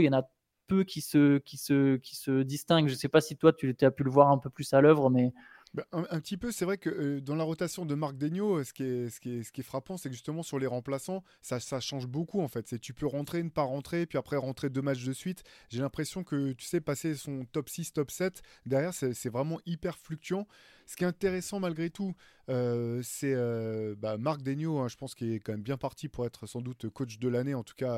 il y en a peu qui se, qui se, distinguent. Je sais pas si toi, tu as pu le voir un peu plus à l'œuvre, mais bah, un, petit peu, c'est vrai que euh, dans la rotation de Marc Degnaud, euh, ce qui est, frappant, c'est que justement sur les remplaçants, ça, change beaucoup en fait. C'est tu peux rentrer, ne pas rentrer, puis après rentrer deux matchs de suite. J'ai l'impression que tu sais passer son top 6, top 7, derrière c'est vraiment hyper fluctuant. Ce qui est intéressant malgré tout, euh, c'est bah, Marc Degnaud, hein, je pense qu'il est quand même bien parti pour être sans doute coach de l'année. En tout cas,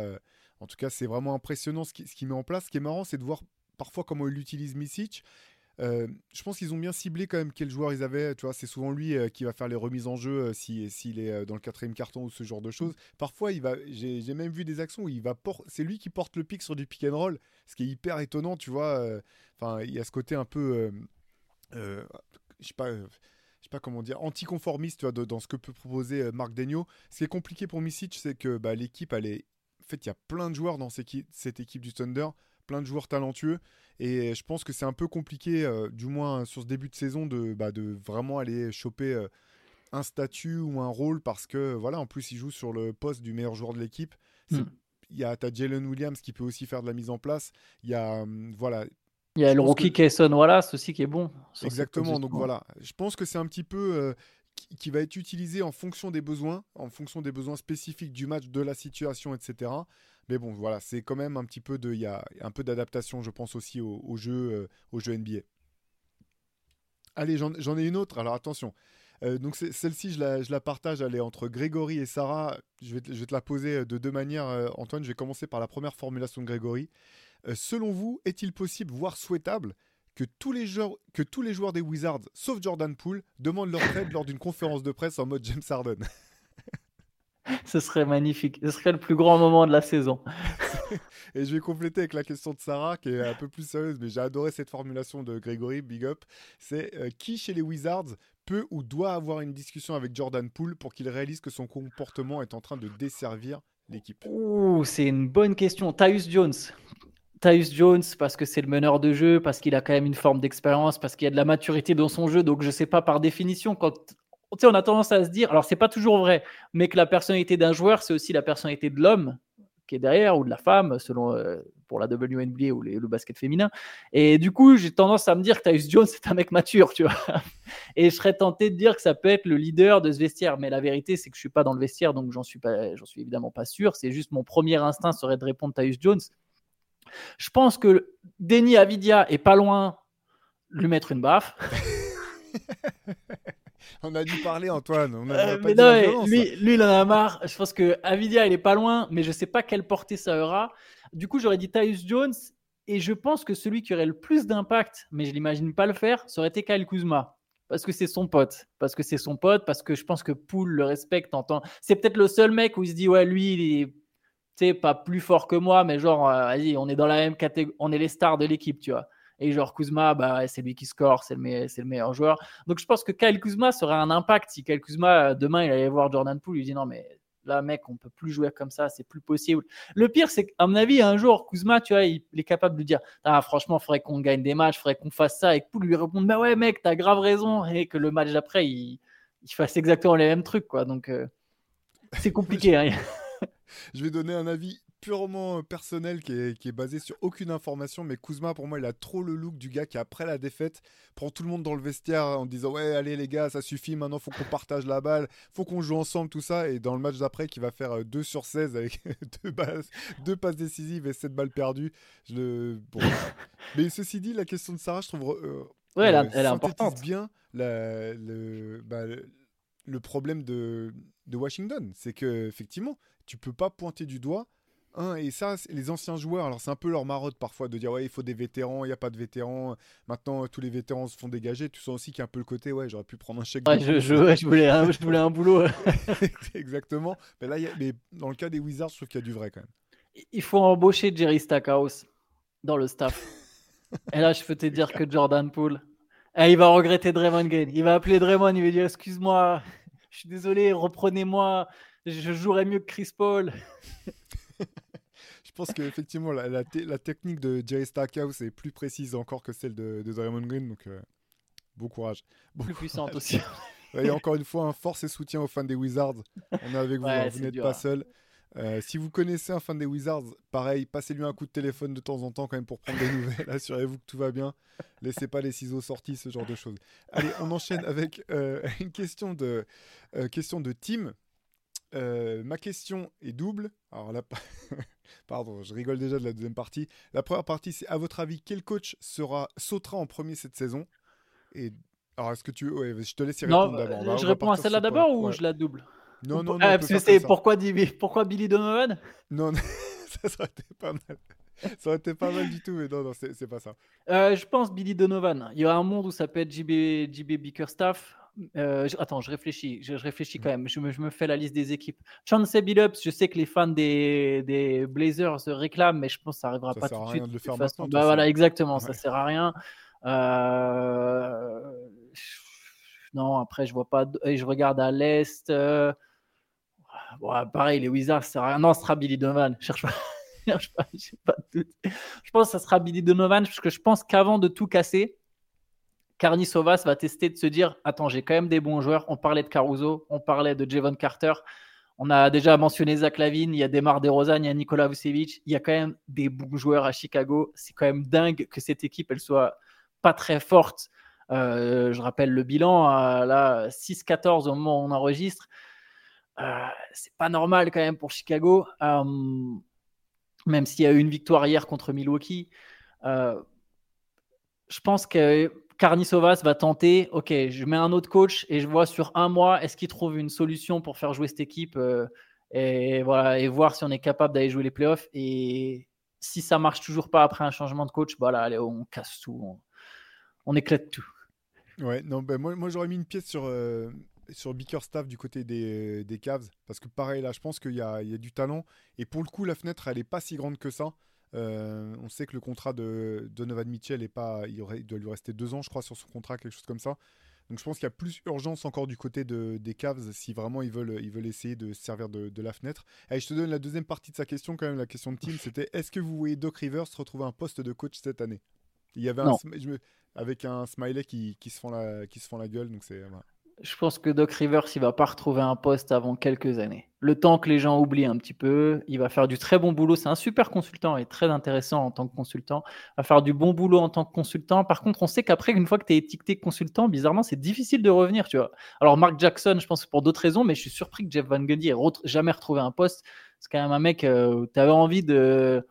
en c'est vraiment impressionnant ce qu'il met en place. Ce qui est marrant, c'est de voir parfois comment il utilise Misic euh, je pense qu'ils ont bien ciblé quand même quel joueur ils avaient. Tu vois, c'est souvent lui euh, qui va faire les remises en jeu euh, s'il est dans le quatrième carton ou ce genre de choses. Parfois, il va. J'ai même vu des actions où il va c'est lui qui porte le pic sur du pick and roll, ce qui est hyper étonnant. Tu vois, enfin, il y a ce côté un peu, je sais pas. je sais pas comment dire, anticonformiste tu vois, dans ce que peut proposer Marc Degnaud. Ce qui est compliqué pour Misic, c'est que bah, l'équipe, elle est. En fait, il y a plein de joueurs dans cette équipe du Thunder, plein de joueurs talentueux. Et je pense que c'est un peu compliqué, euh, du moins sur ce début de saison, de, bah, de vraiment aller choper euh, un statut ou un rôle parce que, voilà, en plus, il joue sur le poste du meilleur joueur de l'équipe. Hmm. Il y a Jalen Williams qui peut aussi faire de la mise en place. Il y a, hum, voilà. Il y a le rookie que... Wallace aussi qui est bon. Exactement. Donc voilà, je pense que c'est un petit peu euh, qui va être utilisé en fonction des besoins, en fonction des besoins spécifiques du match, de la situation, etc. Mais bon, voilà, c'est quand même un petit peu de, il y a un peu d'adaptation, je pense aussi au, jeu, euh, au jeu NBA. Allez, j'en ai une autre. Alors attention. Euh, donc celle-ci, je la, partage. Elle est entre Grégory et Sarah. Je vais, je vais te la poser euh, de deux manières, Antoine. Je vais commencer par la première formulation de Grégory. selon vous, est-il possible, voire souhaitable, que tous, les joueurs, que tous les joueurs des Wizards, sauf Jordan Poole, demandent leur aide lors d'une conférence de presse en mode James Harden Ce serait magnifique. Ce serait le plus grand moment de la saison. Et je vais compléter avec la question de Sarah, qui est un peu plus sérieuse, mais j'ai adoré cette formulation de Grégory, big up. C'est euh, qui chez les Wizards peut ou doit avoir une discussion avec Jordan Poole pour qu'il réalise que son comportement est en train de desservir l'équipe? Ouh, c'est une bonne question. Tyus Jones. Tyus Jones, parce que c'est le meneur de jeu, parce qu'il a quand même une forme d'expérience, parce qu'il y a de la maturité dans son jeu. Donc, je sais pas, par définition, quand on a tendance à se dire, alors c'est pas toujours vrai, mais que la personnalité d'un joueur, c'est aussi la personnalité de l'homme qui est derrière ou de la femme, selon euh, pour la WNBA ou le basket féminin. Et du coup, j'ai tendance à me dire que Tyus Jones, c'est un mec mature, tu vois. Et je serais tenté de dire que ça peut être le leader de ce vestiaire. Mais la vérité, c'est que je suis pas dans le vestiaire, donc j'en suis pas, suis évidemment pas sûr. C'est juste mon premier instinct serait de répondre Tyus Jones. Je pense que Denis Avidia est pas loin de lui mettre une baffe. on a dû parler, Antoine. Euh, mais non, lui, lui, il en a marre. Je pense que Avidia, il est pas loin, mais je sais pas quelle portée ça aura. Du coup, j'aurais dit Tyus Jones. Et je pense que celui qui aurait le plus d'impact, mais je l'imagine pas le faire, ça aurait été Kyle Kuzma. Parce que c'est son pote. Parce que c'est son pote. Parce que je pense que Poul le respecte. C'est peut-être le seul mec où il se dit, ouais, lui, il est pas plus fort que moi, mais genre, euh, vas-y, on est dans la même catégorie, on est les stars de l'équipe, tu vois. Et genre Kuzma, bah, c'est lui qui score, c'est le, meilleur, le meilleur joueur. Donc je pense que Kyle Kuzma serait un impact si Kyle Kuzma, euh, demain, il allait voir Jordan Poole, il lui dit non, mais là, mec, on peut plus jouer comme ça, c'est plus possible. Le pire, c'est qu'à mon avis, un jour, Kuzma, tu vois, il, est capable de dire ah, franchement, il faudrait qu'on gagne des matchs, il faudrait qu'on fasse ça. Et Poole lui répond bah ouais, mec, t'as grave raison. Et que le match d'après, il, il, fasse exactement les mêmes trucs, quoi. Donc, euh, c'est compliqué. hein. Je vais donner un avis purement personnel qui est, qui est, basé sur aucune information. Mais Kuzma, pour moi, il a trop le look du gars qui, après la défaite, prend tout le monde dans le vestiaire en disant Ouais, allez les gars, ça suffit, maintenant faut qu'on partage la balle, faut qu'on joue ensemble, tout ça. Et dans le match d'après, qui va faire 2 sur 16 avec deux, deux passes décisives et 7 balles perdues. Je le... mais ceci dit, la question de Sarah, je trouve. Euh, ouais, elle, elle est importante. bien la, le, bah, le problème de, de Washington. C'est que effectivement, tu peux pas pointer du doigt. Hein, et ça, les anciens joueurs, alors c'est un peu leur marotte parfois de dire ouais, il faut des vétérans, il n'y a pas de vétérans. Maintenant, tous les vétérans se font dégager. Tu sens aussi qu'il y a un peu le côté ouais, j'aurais pu prendre un chèque. Ouais, je, je, voulais un, je voulais un boulot. Exactement. Mais là, mais dans le cas des Wizards, je trouve qu'il y a du vrai quand même. Il faut embaucher Jerry Stackhouse dans le staff. et là, je peux te dire que Jordan Poole, eh, il va regretter Draymond Green. Il va appeler Draymond, il va dire excuse-moi, je suis désolé, reprenez-moi, je jouerai mieux que Chris Paul. je pense qu'effectivement, la, la, la, technique de Jerry Stackhouse est plus précise encore que celle de, Draymond Green, donc euh, bon courage. plus puissante aussi. et encore une fois, un force et soutien aux fans des Wizards. On est avec vous, hein, vous n'êtes pas hein. seul. Euh, si vous connaissez un fan des Wizards, pareil, passez-lui un coup de téléphone de temps en temps quand même pour prendre des nouvelles. Assurez-vous que tout va bien. Laissez pas les ciseaux sortis, ce genre de choses. Allez, on enchaîne avec euh, une question de, euh, question de team. ma question est double. Alors là, pardon, je rigole déjà de la deuxième partie. La première partie, c'est à votre avis, quel coach sera sautera en premier cette saison? Et alors, est-ce que tu, je te laisse y répondre d'abord. Je réponds à celle-là d'abord ou je la double? Non, non, non. Ah, c'est pourquoi, pourquoi Billy Donovan? Non, ça, aurait été pas mal. Ça aurait été pas mal du tout, mais non, non, c'est pas ça. Euh, je pense Billy Donovan. Il y a un monde où ça peut être JB, JB Bickerstaff. Euh, attends, je réfléchis, je, réfléchis quand même. Je me, je me, fais la liste des équipes. Chance Billups, je sais que les fans des, des, Blazers réclament, mais je pense que ça arrivera pas tout de suite. De, le faire façon. Bah, voilà, exactement, ça sert à rien. Euh... Non, après, je vois pas. Je regarde à l'est. Euh, pareil, les Wizards, c'est rien. Non, ce sera Billy Donovan. Je cherche pas. Je pense que ça sera Billy Donovan parce que je pense qu'avant de tout casser, Carney Sovas va tester de se dire Attends, j'ai quand même des bons joueurs. On parlait de Caruso, on parlait de Javon Carter. On a déjà mentionné Zach Lavine, il y a Demar DeRozan, il y a Nikola Vucevic. Il y a quand même des bons joueurs à Chicago. C'est quand même dingue que cette équipe, elle soit pas très forte. Euh, je rappelle le bilan, euh, là, 6-14 au moment où on enregistre. Euh, c'est pas normal quand même pour Chicago, euh, même s'il y a eu une victoire hier contre Milwaukee. Je pense que Carnisovas va tenter, ok, je mets un autre coach et je vois sur un mois, est-ce qu'il trouve une solution pour faire jouer cette équipe et, voilà, et voir si on est capable d'aller jouer les playoffs. Et si ça marche toujours pas après un changement de coach, voilà, allez, on casse tout, on, éclate tout. Ouais, non, ben moi, j'aurais mis une pièce sur, sur Bickerstaff du côté des, des, Cavs parce que pareil là je pense qu'il y, y a, du talent et pour le coup la fenêtre elle est pas si grande que ça euh, on sait que le contrat de Donovan Mitchell est pas il, aurait, doit lui rester deux ans je crois sur son contrat quelque chose comme ça. Donc je pense qu'il y a plus urgence encore du côté de, des Cavs si vraiment ils veulent, ils veulent essayer de se servir de, la fenêtre. Et je te donne la deuxième partie de sa question quand même, la question de Tim, c'était est-ce que vous voyez Doc Rivers retrouver un poste de coach cette année? Il y avait un, avec un smiley qui, qui, se font la, qui se font la gueule, donc c'est... Je pense que Doc Rivers, il va pas retrouver un poste avant quelques années. Le temps que les gens oublient un petit peu, il va faire du très bon boulot. C'est un super consultant et très intéressant en tant que consultant. Il va faire du bon boulot en tant que consultant. Par contre, on sait qu'après, une fois que tu es étiqueté consultant, bizarrement, c'est difficile de revenir, tu vois. Alors, Mark Jackson, je pense pour d'autres raisons, mais je suis surpris que Jeff Van Gundy ait jamais retrouvé un poste. C'est quand même un mec, euh, tu avais envie de.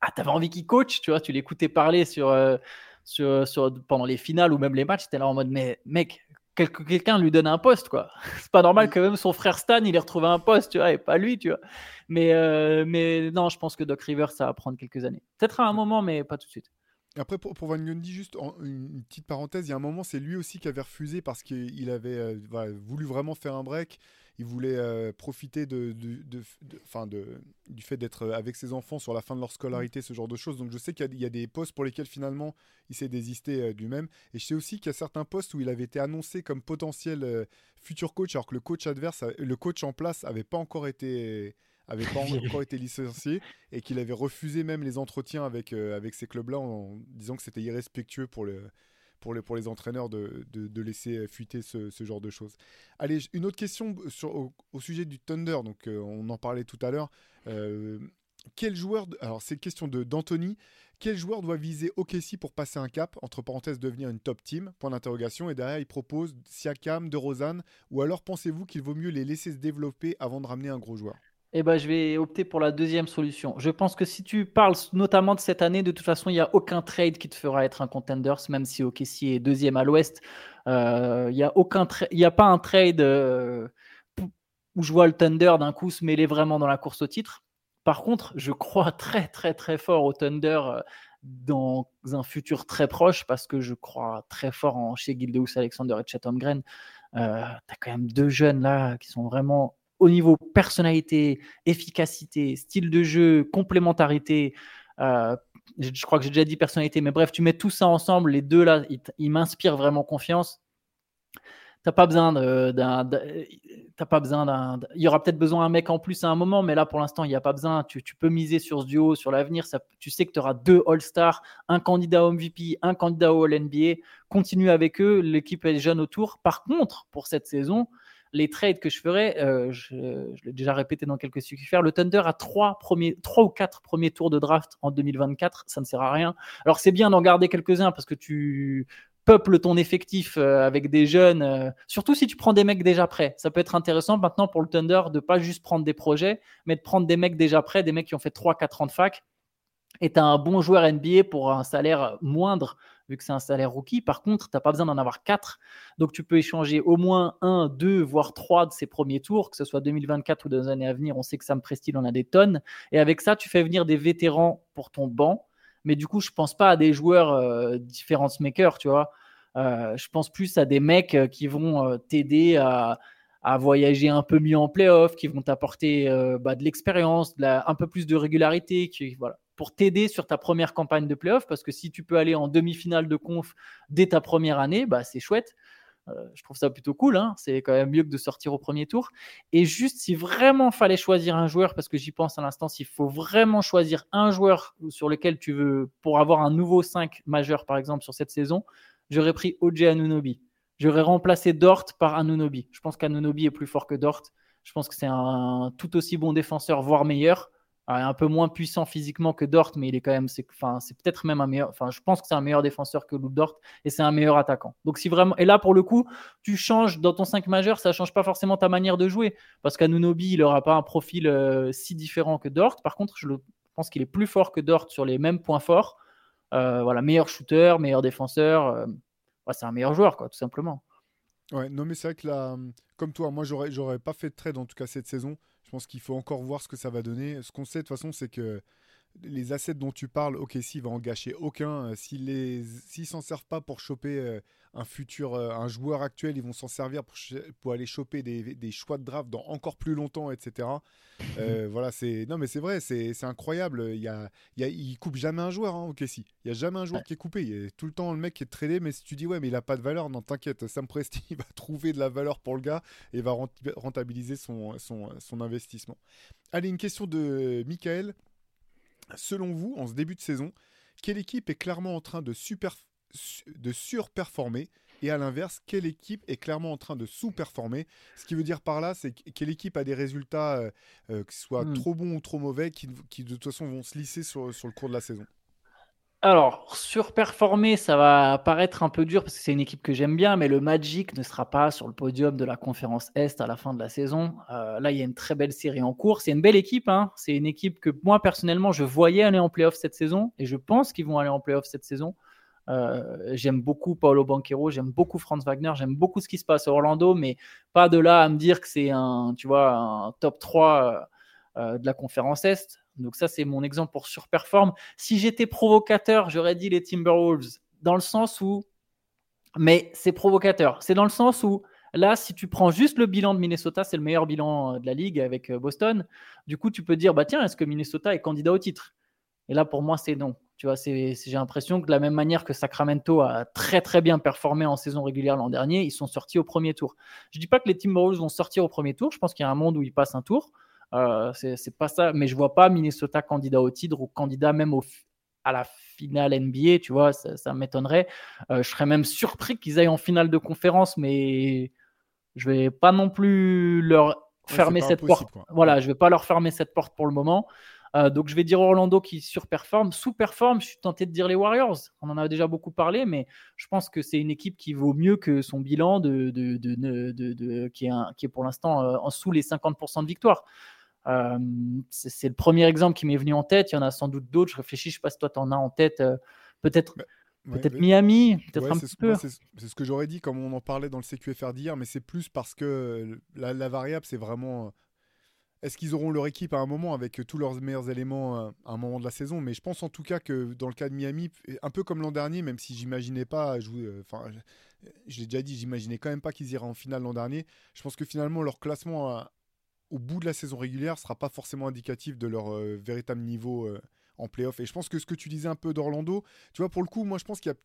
Ah, tu envie qu'il coach, tu vois. Tu l'écoutais parler sur. Euh, sur, pendant les finales ou même les matchs, tu là en mode, mais mec, quelqu'un lui donne un poste, quoi. C'est pas normal que même son frère Stan, il ait retrouvé un poste, tu vois, et pas lui, tu vois. Mais, euh, mais non, je pense que Doc Rivers, ça va prendre quelques années. Peut-être à un moment, mais pas tout de suite. Après, pour, pour Van Gundy, juste une petite parenthèse, il y a un moment, c'est lui aussi qui avait refusé parce qu'il avait euh, voulu vraiment faire un break il voulait euh, profiter de, de, de, du fait d'être avec ses enfants sur la fin de leur scolarité, ce genre de choses. Donc je sais qu'il y, a des postes pour lesquels finalement il s'est désisté euh, lui-même. Et je sais aussi qu'il y a certains postes où il avait été annoncé comme potentiel euh, futur coach, alors que le coach adverse, le coach en place avait pas encore été avait pas encore été licencié et qu'il avait refusé même les entretiens avec, avec ces clubs-là en disant que c'était irrespectueux pour le, pour les, pour les entraîneurs de, de, laisser fuiter ce, ce, genre de choses. Allez, une autre question sur, au, sujet du Thunder, donc euh, on en parlait tout à l'heure. Euh, quel joueur, alors c'est une question d'Anthony, quel joueur doit viser OKC pour passer un cap, entre parenthèses devenir une top team, point d'interrogation, et derrière il propose Siakam, De Rosanne, ou alors pensez-vous qu'il vaut mieux les laisser se développer avant de ramener un gros joueur? Eh ben, je vais opter pour la deuxième solution. Je pense que si tu parles notamment de cette année, de toute façon, il n'y a aucun trade qui te fera être un contender, même si OKC est deuxième à l'ouest. Euh, il n'y a, a pas un trade euh, où je vois le Thunder d'un coup se mêler vraiment dans la course au titre. Par contre, je crois très très très fort au Thunder euh, dans un futur très proche parce que je crois très fort en chez Gildeus Alexander et Chatham Green. tu as quand même deux jeunes là qui sont vraiment au niveau personnalité, efficacité, style de jeu, complémentarité. Euh, je, crois que j'ai déjà dit personnalité, mais bref, tu mets tout ça ensemble, les deux là, ils, m'inspirent vraiment confiance. T'as pas besoin d'un, t'as pas besoin d'un. Il y aura peut-être besoin d'un mec en plus à un moment, mais là pour l'instant il n'y a pas besoin. Tu, peux miser sur ce duo, sur l'avenir. Tu sais que tu auras deux All-Stars, un candidat au MVP, un candidat au All-NBA. Continue avec eux, l'équipe est jeune autour. Par contre, pour cette saison, les trades que je ferais, euh, je, l'ai déjà répété dans quelques faire le Thunder a trois, premiers, trois ou quatre premiers tours de draft en 2024, ça ne sert à rien. Alors c'est bien d'en garder quelques-uns parce que tu peuples ton effectif euh, avec des jeunes, euh, surtout si tu prends des mecs déjà prêts. Ça peut être intéressant maintenant pour le Thunder de pas juste prendre des projets, mais de prendre des mecs déjà prêts, des mecs qui ont fait 3-4 ans de fac. Et tu as un bon joueur NBA pour un salaire moindre vu que c'est un salaire rookie. Par contre, tu n'as pas besoin d'en avoir quatre. Donc, tu peux échanger au moins un, deux, voire trois de ces premiers tours, que ce soit 2024 ou dans les années à venir. On sait que Sam Prestil en a des tonnes. Et avec ça, tu fais venir des vétérans pour ton banc. Mais du coup, je ne pense pas à des joueurs euh, différents makers, tu vois. Euh, je pense plus à des mecs euh, qui vont t'aider à, voyager un peu mieux en playoff, qui vont t'apporter bah, de l'expérience, un peu plus de régularité, qui, voilà pour t'aider sur ta première campagne de playoff, parce que si tu peux aller en demi-finale de conf dès ta première année, bah, c'est chouette. Euh, je trouve ça plutôt cool. Hein. c'est quand même mieux que de sortir au premier tour. Et juste, si vraiment fallait choisir un joueur, parce que j'y pense à l'instant, s'il faut vraiment choisir un joueur sur lequel tu veux, pour avoir un nouveau 5 majeur, par exemple, sur cette saison, j'aurais pris OJ Anunobi. J'aurais remplacé Dort par Anunobi. Je pense qu'Anunobi est plus fort que Dort. Je pense que c'est un tout aussi bon défenseur, voire meilleur un peu moins puissant physiquement que Dort, mais il est quand même, c'est, peut-être même un meilleur, enfin, je pense que c'est un meilleur défenseur que Lou Dort et c'est un meilleur attaquant. Donc, si vraiment, et là, pour le coup, tu changes dans ton 5 majeur, ça change pas forcément ta manière de jouer parce qu'Anunobi, il aura pas un profil euh, si différent que Dort. Par contre, je, pense qu'il est plus fort que Dort sur les mêmes points forts. Euh, voilà, meilleur shooter, meilleur défenseur. Euh, c'est un meilleur joueur, quoi, tout simplement. Ouais, non, mais c'est vrai que là, comme toi, moi, j'aurais, j'aurais pas fait de trade en tout cas cette saison. Je pense qu'il faut encore voir ce que ça va donner. Ce qu'on sait de toute façon, c'est que les assets dont tu parles, ok, s'il va en gâcher aucun, euh, s'ils s'ils s'en servent pas pour choper euh, un futur, euh, un joueur actuel, ils vont s'en servir pour, pour aller choper des, des, choix de draft dans encore plus longtemps, etc. voilà, c'est non mais c'est vrai, c'est incroyable. Il y a, il, y il coupe jamais un joueur, hein, ok, si. Il y a jamais un joueur qui est coupé. Il y a tout le temps le mec qui est tradé, mais si tu dis ouais, mais il a pas de valeur, non t'inquiète, Sam Presti va trouver de la valeur pour le gars et va rentabiliser son, son, son investissement. Allez, une question de Michael. Selon vous, en ce début de saison, quelle équipe est clairement en train de, super, de surperformer et à l'inverse, quelle équipe est clairement en train de sous-performer? Ce qui veut dire par là, c'est quelle équipe a des résultats, euh, euh, qui soient hmm. trop bons ou trop mauvais, qui, qui, de toute façon vont se lisser sur, sur le cours de la saison? Alors, surperformer, ça va paraître un peu dur parce que c'est une équipe que j'aime bien, mais le Magic ne sera pas sur le podium de la conférence Est à la fin de la saison. Euh, là, il y a une très belle série en cours. C'est une belle équipe. Hein. C'est une équipe que moi, personnellement, je voyais aller en playoff cette saison et je pense qu'ils vont aller en playoff cette saison. Euh, j'aime beaucoup Paolo Banquero, j'aime beaucoup Franz Wagner, j'aime beaucoup ce qui se passe à Orlando, mais pas de là à me dire que c'est un, tu top 3 euh, de la conférence Est. Donc ça, c'est mon exemple pour surperform. Si j'étais provocateur, j'aurais dit les Timberwolves, dans le sens où... Mais c'est provocateur. C'est dans le sens où, là, si tu prends juste le bilan de Minnesota, c'est le meilleur bilan euh, de la ligue avec euh, Boston. Du coup, tu peux dire, bah tiens, est-ce que Minnesota est candidat au titre? Et là, pour moi, c'est non. Tu vois, j'ai l'impression que de la même manière que Sacramento a très très bien performé en saison régulière l'an dernier, ils sont sortis au premier tour. Je dis pas que les Timberwolves vont sortir au premier tour. Je pense qu'il y a un monde où ils passent un tour. Euh, c'est pas ça, mais je vois pas Minnesota candidat au titre ou candidat même à la finale NBA, tu vois, ça, m'étonnerait. Euh, je serais même surpris qu'ils aillent en finale de conférence, mais je vais pas non plus leur fermer cette porte. Voilà, je vais pas leur fermer cette porte pour le moment. Euh, donc je vais dire Orlando qui surperforme. Sous-performe, je suis tenté de dire les Warriors. On en a déjà beaucoup parlé, mais je pense que c'est une équipe qui vaut mieux que son bilan de, de, qui, est qui, est pour l'instant en sous les 50% de victoire. Euh, c'est le premier exemple qui m'est venu en tête. Il y en a sans doute d'autres. Je réfléchis, je ne sais pas si toi tu en as en tête. peut-être. Bah, peut-être Miami, peut-être un petit peu. C'est ce que j'aurais dit, comme on en parlait dans le CQFR d'hier, mais c'est plus parce que la, la variable, c'est vraiment est-ce qu'ils auront leur équipe à un moment avec tous leurs meilleurs éléments euh, à un moment de la saison? Mais je pense en tout cas que dans le cas de Miami, un peu comme l'an dernier, même si j'imaginais pas jouer, euh, enfin, je l'ai déjà dit, j'imaginais quand même pas qu'ils iraient en finale l'an dernier. Je pense que finalement leur classement euh, au bout de la saison régulière sera pas forcément indicatif de leur véritable niveau en playoff. Et je pense que ce que tu disais un peu d'Orlando, tu vois, pour le coup, moi je pense qu'il y a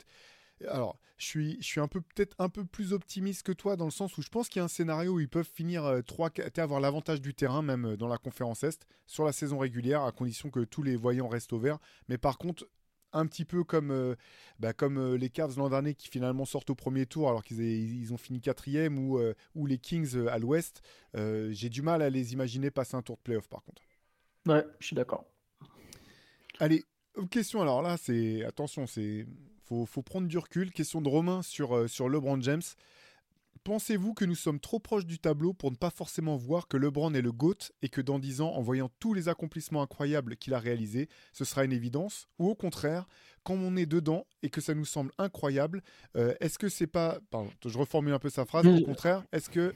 alors, je suis, je suis un peu peut-être un peu plus optimiste que toi dans le sens où je pense qu'il y a un scénario où ils peuvent finir euh, 3 avoir l'avantage du terrain même euh, dans la conférence Est sur la saison régulière à condition que tous les voyants restent au vert. Mais par contre, un petit peu comme, euh, bah, comme euh, les Cavs l'an dernier qui finalement sortent au premier tour alors qu'ils ils ont fini quatrième ou, ou les Kings à l'ouest, j'ai du mal à les imaginer passer un tour de playoff par contre. Ouais, je suis d'accord. Allez, question alors là, c'est attention, c'est faut, faut prendre du recul. Question de Romain sur, euh, sur LeBron James. Pensez-vous que nous sommes trop proches du tableau pour ne pas forcément voir que LeBron est le GOAT et que dans 10 ans, en voyant tous les accomplissements incroyables qu'il a réalisés, ce sera une évidence? Ou au contraire, quand on est dedans et que ça nous semble incroyable, euh, est-ce que c'est pas. Pardon, je reformule un peu sa phrase. Au contraire, est-ce que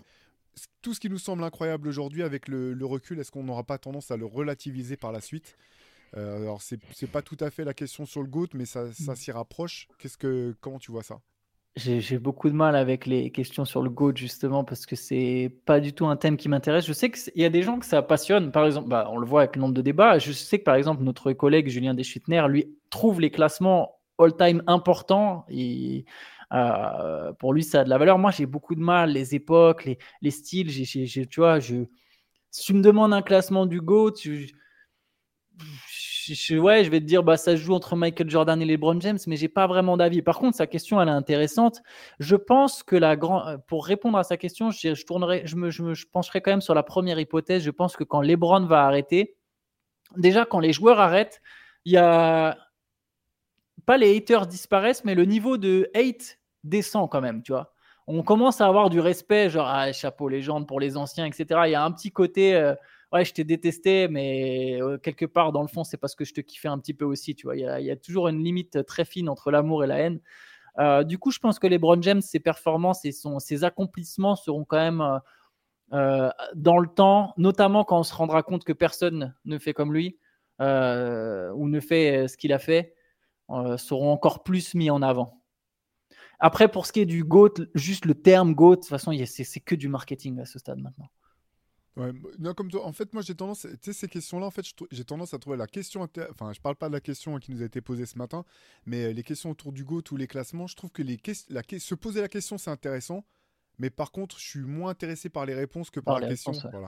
tout ce qui nous semble incroyable aujourd'hui avec le, le recul, est-ce qu'on n'aura pas tendance à le relativiser par la suite? Euh, alors, c'est, pas tout à fait la question sur le GOAT, mais ça, ça mm. s'y rapproche. Qu'est-ce que, comment tu vois ça? J'ai, beaucoup de mal avec les questions sur le GOAT, justement, parce que c'est pas du tout un thème qui m'intéresse. Je sais qu'il y a des gens que ça passionne. Par exemple, bah, on le voit avec le nombre de débats. Je sais que, par exemple, notre collègue Julien Deschutner, lui, trouve les classements all-time importants. Euh, pour lui, ça a de la valeur. Moi, j'ai beaucoup de mal. Les époques, les, les styles, tu vois, si tu me demandes un classement du GOAT, je, ouais, je vais te dire, bah, ça se joue entre Michael Jordan et LeBron James, mais j'ai pas vraiment d'avis. Par contre, sa question, elle est intéressante. Je pense que la grand, euh, pour répondre à sa question, je, je tournerai, je me, je me je pencherai quand même sur la première hypothèse. Je pense que quand LeBron va arrêter, déjà quand les joueurs arrêtent, il y a pas les haters disparaissent, mais le niveau de hate descend quand même, tu vois. On commence à avoir du respect, genre ah, chapeau légende pour les anciens, etc. Il y a un petit côté. Euh, ouais, je t'ai détesté, mais euh, quelque part, dans le fond, c'est parce que je te kiffais un petit peu aussi. Tu vois, il y a, toujours une limite très fine entre l'amour et la haine. Euh, du coup, je pense que les LeBron James, ses performances et ses accomplissements seront quand même euh, dans le temps, notamment quand on se rendra compte que personne ne fait comme lui ou ne fait ce qu'il a fait, seront encore plus mis en avant. Après, pour ce qui est du GOAT, juste le terme GOAT, de toute façon, c'est que du marketing à ce stade maintenant. Ouais, non, comme toi, en fait, moi j'ai tendance, tu sais, ces questions-là, en fait, j'ai tendance à trouver la question, enfin, je parle pas de la question qui nous a été posée ce matin, mais euh, les questions autour du GOAT ou les classements, je trouve que les la... se poser la question, c'est intéressant, mais par contre, je suis moins intéressé par les réponses que par, la question. voilà.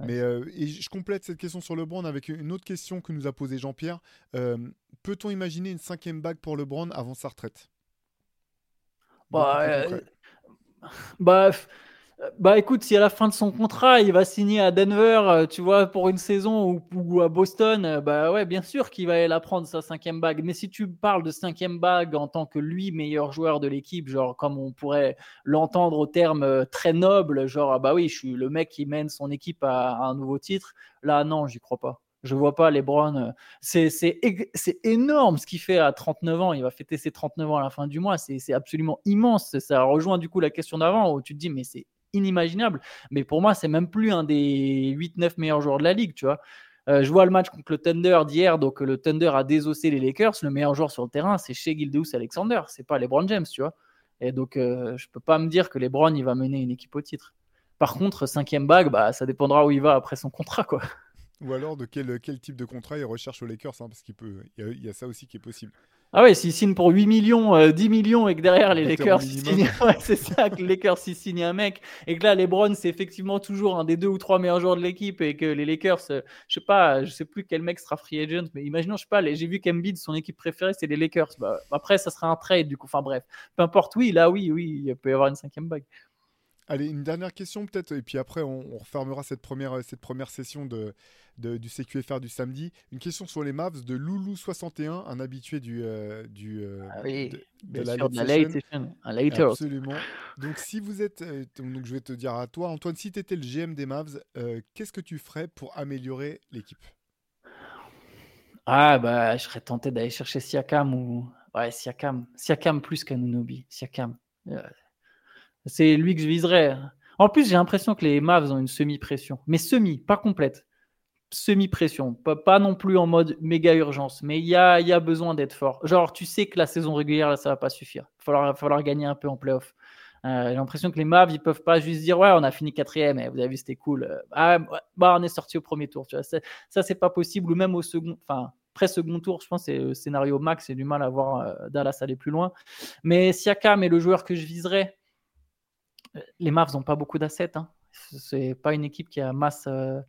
Mais euh, et je complète cette question sur LeBron avec une autre question que nous a posée Jean-Pierre. Euh, peut-on imaginer une cinquième bague pour LeBron avant sa retraite? Bah, bah bah écoute, si à la fin de son contrat, il va signer à Denver, euh, tu vois, pour une saison ou, à Boston, euh, bah ouais, bien sûr qu'il va la prendre sa cinquième bague. Mais si tu parles de cinquième bague en tant que lui meilleur joueur de l'équipe, genre comme on pourrait l'entendre au terme euh, très noble, genre ah bah oui, je suis le mec qui mène son équipe à, un nouveau titre. Là, non, j'y crois pas. Je vois pas LeBron. C'est énorme ce qu'il fait à 39 ans. Il va fêter ses 39 ans à la fin du mois. C'est absolument immense. Ça rejoint du coup la question d'avant où tu te dis, mais c'est inimaginable. Mais pour moi, c'est même plus un des 8-9 meilleurs joueurs de la ligue, tu vois. Euh, je vois le match contre le Thunder d'hier, donc le Thunder a désossé les Lakers. Le meilleur joueur sur le terrain, c'est chez Gildeus Alexander, c'est pas LeBron James, tu vois. Et donc, euh, je peux pas me dire que LeBron il va mener une équipe au titre. Par contre, cinquième bague, bah, ça dépendra où il va après son contrat, quoi. Ou alors de quel, quel type de contrat il recherche aux Lakers, hein, parce qu'il peut, il y, a ça aussi qui est possible. Ah ouais, s'il signe pour 8 millions, 10 euh, millions et que derrière les Lakers, signent... c'est ça, que les Lakers ils signent un mec et que là LeBron c'est effectivement toujours un des deux ou trois meilleurs joueurs de l'équipe et que les Lakers, euh, je sais pas, je sais plus quel mec sera free agent, mais imaginons, je sais pas, j'ai vu qu'Embiid son équipe préférée c'est les Lakers. Bah, après ça sera un trade du coup, enfin bref, peu importe, oui, là oui, oui, il peut y avoir une cinquième bague. Allez, une dernière question peut-être, et puis après on, refermera cette première, cette première session de, du CQFR du samedi. Une question sur les Mavs de Loulou61, un habitué du, euh, du euh, ah oui, de, la, sûr, late session. Absolument. Donc si vous êtes, euh, donc je vais te dire à toi, Antoine, si tu étais le GM des Mavs, qu'est-ce que tu ferais pour améliorer l'équipe? Ah bah, je serais tenté d'aller chercher Siakam ou ouais Siakam, Siakam plus qu'Anunobi, Siakam. C'est lui que je viserais. En plus, j'ai l'impression que les Mavs ont une semi-pression, mais semi, pas complète. Semi-pression, pas, non plus en mode méga urgence, mais il y a, y a besoin d'être fort. Genre, tu sais que la saison régulière, là, ça va pas suffire. Il va falloir, gagner un peu en playoff. Euh, j'ai l'impression que les Mavs, ils peuvent pas juste dire ouais, on a fini quatrième, et eh, vous avez vu, c'était cool. Euh, ah, bah, on est sorti au premier tour. Tu vois, ça, c'est pas possible, ou même au second, enfin, pré-second tour, je pense c'est le scénario max, c'est du mal à voir euh, Dallas aller plus loin. Mais Siakam est le joueur que je viserais les Mavs n'ont pas beaucoup d'assets. Hein. C'est pas une équipe qui a masse euh,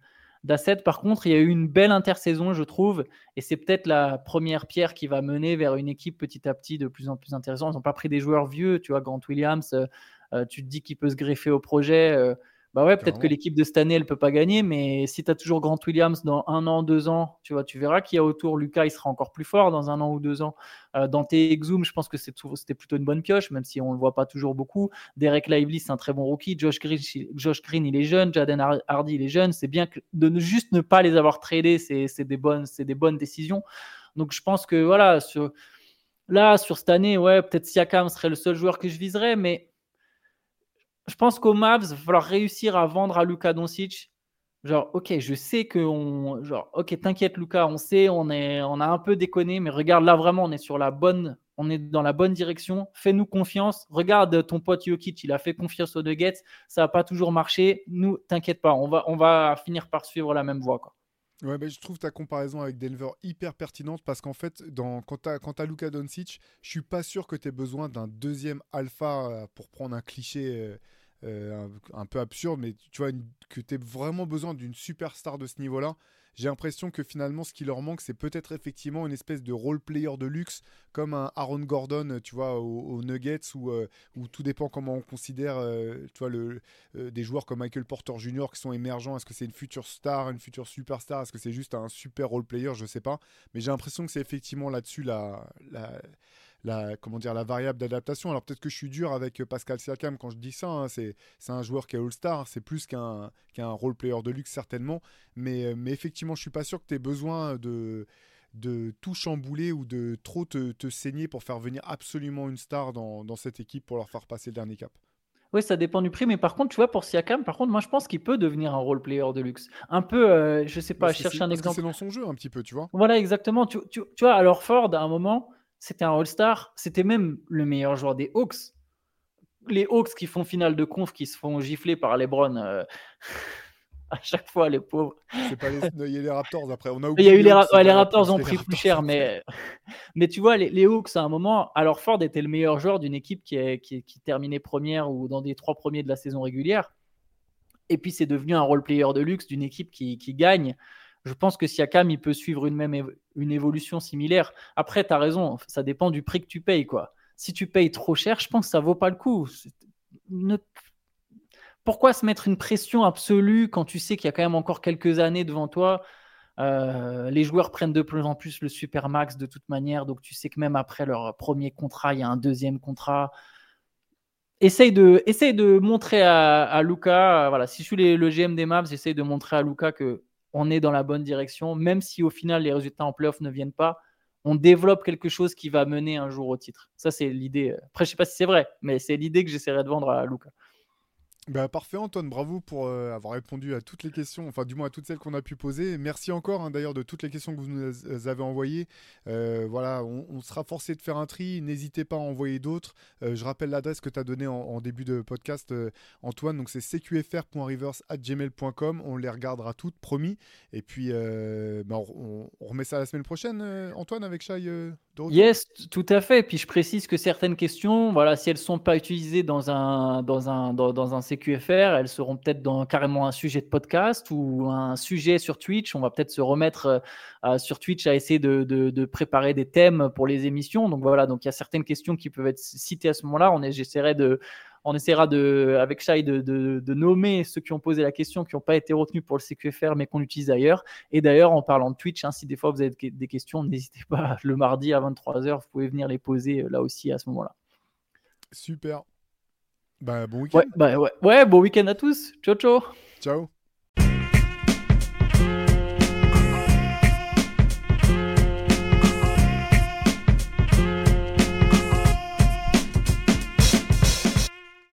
d'assets. Par contre, il y a eu une belle intersaison, je trouve, et c'est peut-être la première pierre qui va mener vers une équipe petit à petit de plus en plus intéressante. Ils n'ont pas pris des joueurs vieux, tu vois, Grant Williams. Euh, euh, tu te dis qu'il peut se greffer au projet. Bah ouais, peut-être que l'équipe de cette année, elle peut pas gagner, mais si tu as toujours Grant Williams dans un an, deux ans, tu vois, tu verras qu'il y a autour. Lucas, il sera encore plus fort dans un an ou deux ans. Euh, dans tes Exum, je pense que c'était plutôt une bonne pioche, même si on le voit pas toujours beaucoup. Derek Lively, c'est un très bon rookie. Josh Green, Josh Green, il est jeune. Jaden Hardy, il est jeune. C'est bien que de ne juste ne pas les avoir tradés, c'est des bonnes, c'est des bonnes décisions. Donc je pense que voilà, sur, là sur cette année, ouais, peut-être Siakam serait le seul joueur que je viserais, mais je pense qu'au Mavs, il va falloir réussir à vendre à Luka Doncic. Genre, ok, je sais que on, genre, ok, t'inquiète Luka, on sait, on est, on a un peu déconné, mais regarde là vraiment, on est sur la bonne, on est dans la bonne direction. Fais-nous confiance. Regarde ton pote Jokic, il a fait confiance aux Nuggets, ça n'a pas toujours marché. Nous, t'inquiète pas, on va, on va finir par suivre la même voie, quoi. Ouais, ben, je trouve ta comparaison avec Denver hyper pertinente parce qu'en fait, dans, quand tu as, Doncic, je suis pas sûr que tu aies besoin d'un deuxième alpha euh, pour prendre un cliché. Euh, un, peu absurde, mais tu vois, que tu vraiment besoin d'une superstar de ce niveau-là. J'ai l'impression que finalement, ce qui leur manque, c'est peut-être effectivement une espèce de role player de luxe, comme un Aaron Gordon, tu vois, aux, Nuggets, où, euh, tout dépend comment on considère, euh, tu vois, le, des joueurs comme Michael Porter Jr. qui sont émergents. Est-ce que c'est une future star, une future superstar? Est-ce que c'est juste un super role player? Je sais pas. Mais j'ai l'impression que c'est effectivement là-dessus la, la la, comment dire, la variable d'adaptation. Alors peut-être que je suis dur avec Pascal Siakam quand je dis ça, hein. c'est, un joueur qui est All-Star, c'est plus qu'un, qu'un role-player de luxe certainement, mais, mais effectivement je suis pas sûr que tu aies besoin de, de tout chambouler ou de trop te, te, saigner pour faire venir absolument une star dans, dans cette équipe pour leur faire passer le dernier cap. Oui, ça dépend du prix, mais par contre, tu vois, pour Siakam, par contre, moi, je pense qu'il peut devenir un role player de luxe. Un peu, euh, je sais pas, je cherche un exemple. C'est dans son jeu un petit peu, tu vois. Voilà, exactement. Tu, tu, tu vois, alors Ford, à un moment, c'était un All-Star, c'était même le meilleur joueur des Hawks. Les Hawks qui font finale de conf, qui se font gifler par LeBron euh, à chaque fois, les pauvres. C'est pas les, il y a les Raptors après. On a il y a eu les, les, Raptors ont pris plus cher, mais, mais tu vois, les, Hawks à un moment, alors Ford était le meilleur joueur d'une équipe qui, est, qui, qui, terminait première ou dans des trois premiers de la saison régulière. Et puis c'est devenu un role player de luxe d'une équipe qui, qui gagne je pense que Siakam, il peut suivre une même une évolution similaire. Après, tu as raison, ça dépend du prix que tu payes. Quoi. Si tu payes trop cher, je pense que ça vaut pas le coup. Pourquoi se mettre une pression absolue quand tu sais qu'il y a quand même encore quelques années devant toi euh, les joueurs prennent de plus en plus le super max de toute manière, donc tu sais que même après leur premier contrat, il y a un deuxième contrat. Essaye de, essaye de montrer à, à Luca, voilà, si je suis le GM des Mavs, j'essaye de montrer à Luca que on est dans la bonne direction, même si au final les résultats en playoff ne viennent pas, on développe quelque chose qui va mener un jour au titre. Ça, c'est l'idée. Après, je sais pas si c'est vrai, mais c'est l'idée que j'essaierai de vendre à Luca. Bah, parfait Antoine, bravo pour euh, avoir répondu à toutes les questions, enfin du moins à toutes celles qu'on a pu poser. Merci encore hein, d'ailleurs de toutes les questions que vous nous avez envoyées. Euh, voilà, on, sera forcé de faire un tri, n'hésitez pas à envoyer d'autres. Euh, je rappelle l'adresse que tu as donnée en, début de podcast Antoine, donc c'est cqfr.rivers.gmail.com, on les regardera toutes, promis. Et puis bah, on, remet ça la semaine prochaine Antoine avec Yes, tout à fait. Puis je précise que certaines questions, voilà, si elles ne sont pas utilisées dans un, dans un, dans, un CQFR, elles seront peut-être dans carrément un sujet de podcast ou un sujet sur Twitch. On va peut-être se remettre euh, sur Twitch à essayer de, de, préparer des thèmes pour les émissions. Donc voilà, donc il y a certaines questions qui peuvent être citées à ce moment-là. J'essaierai de, On essaiera de, avec Shai de, de, nommer ceux qui ont posé la question, qui n'ont pas été retenus pour le CQFR, mais qu'on utilise ailleurs. Et d'ailleurs, en parlant de Twitch, hein, si des fois vous avez des questions, n'hésitez pas le mardi à 23h, vous pouvez venir les poser là aussi à ce moment-là. Super. Bah, bon week-end. Ouais, bah, ouais. ouais, bon week-end à tous. Ciao, ciao. Ciao.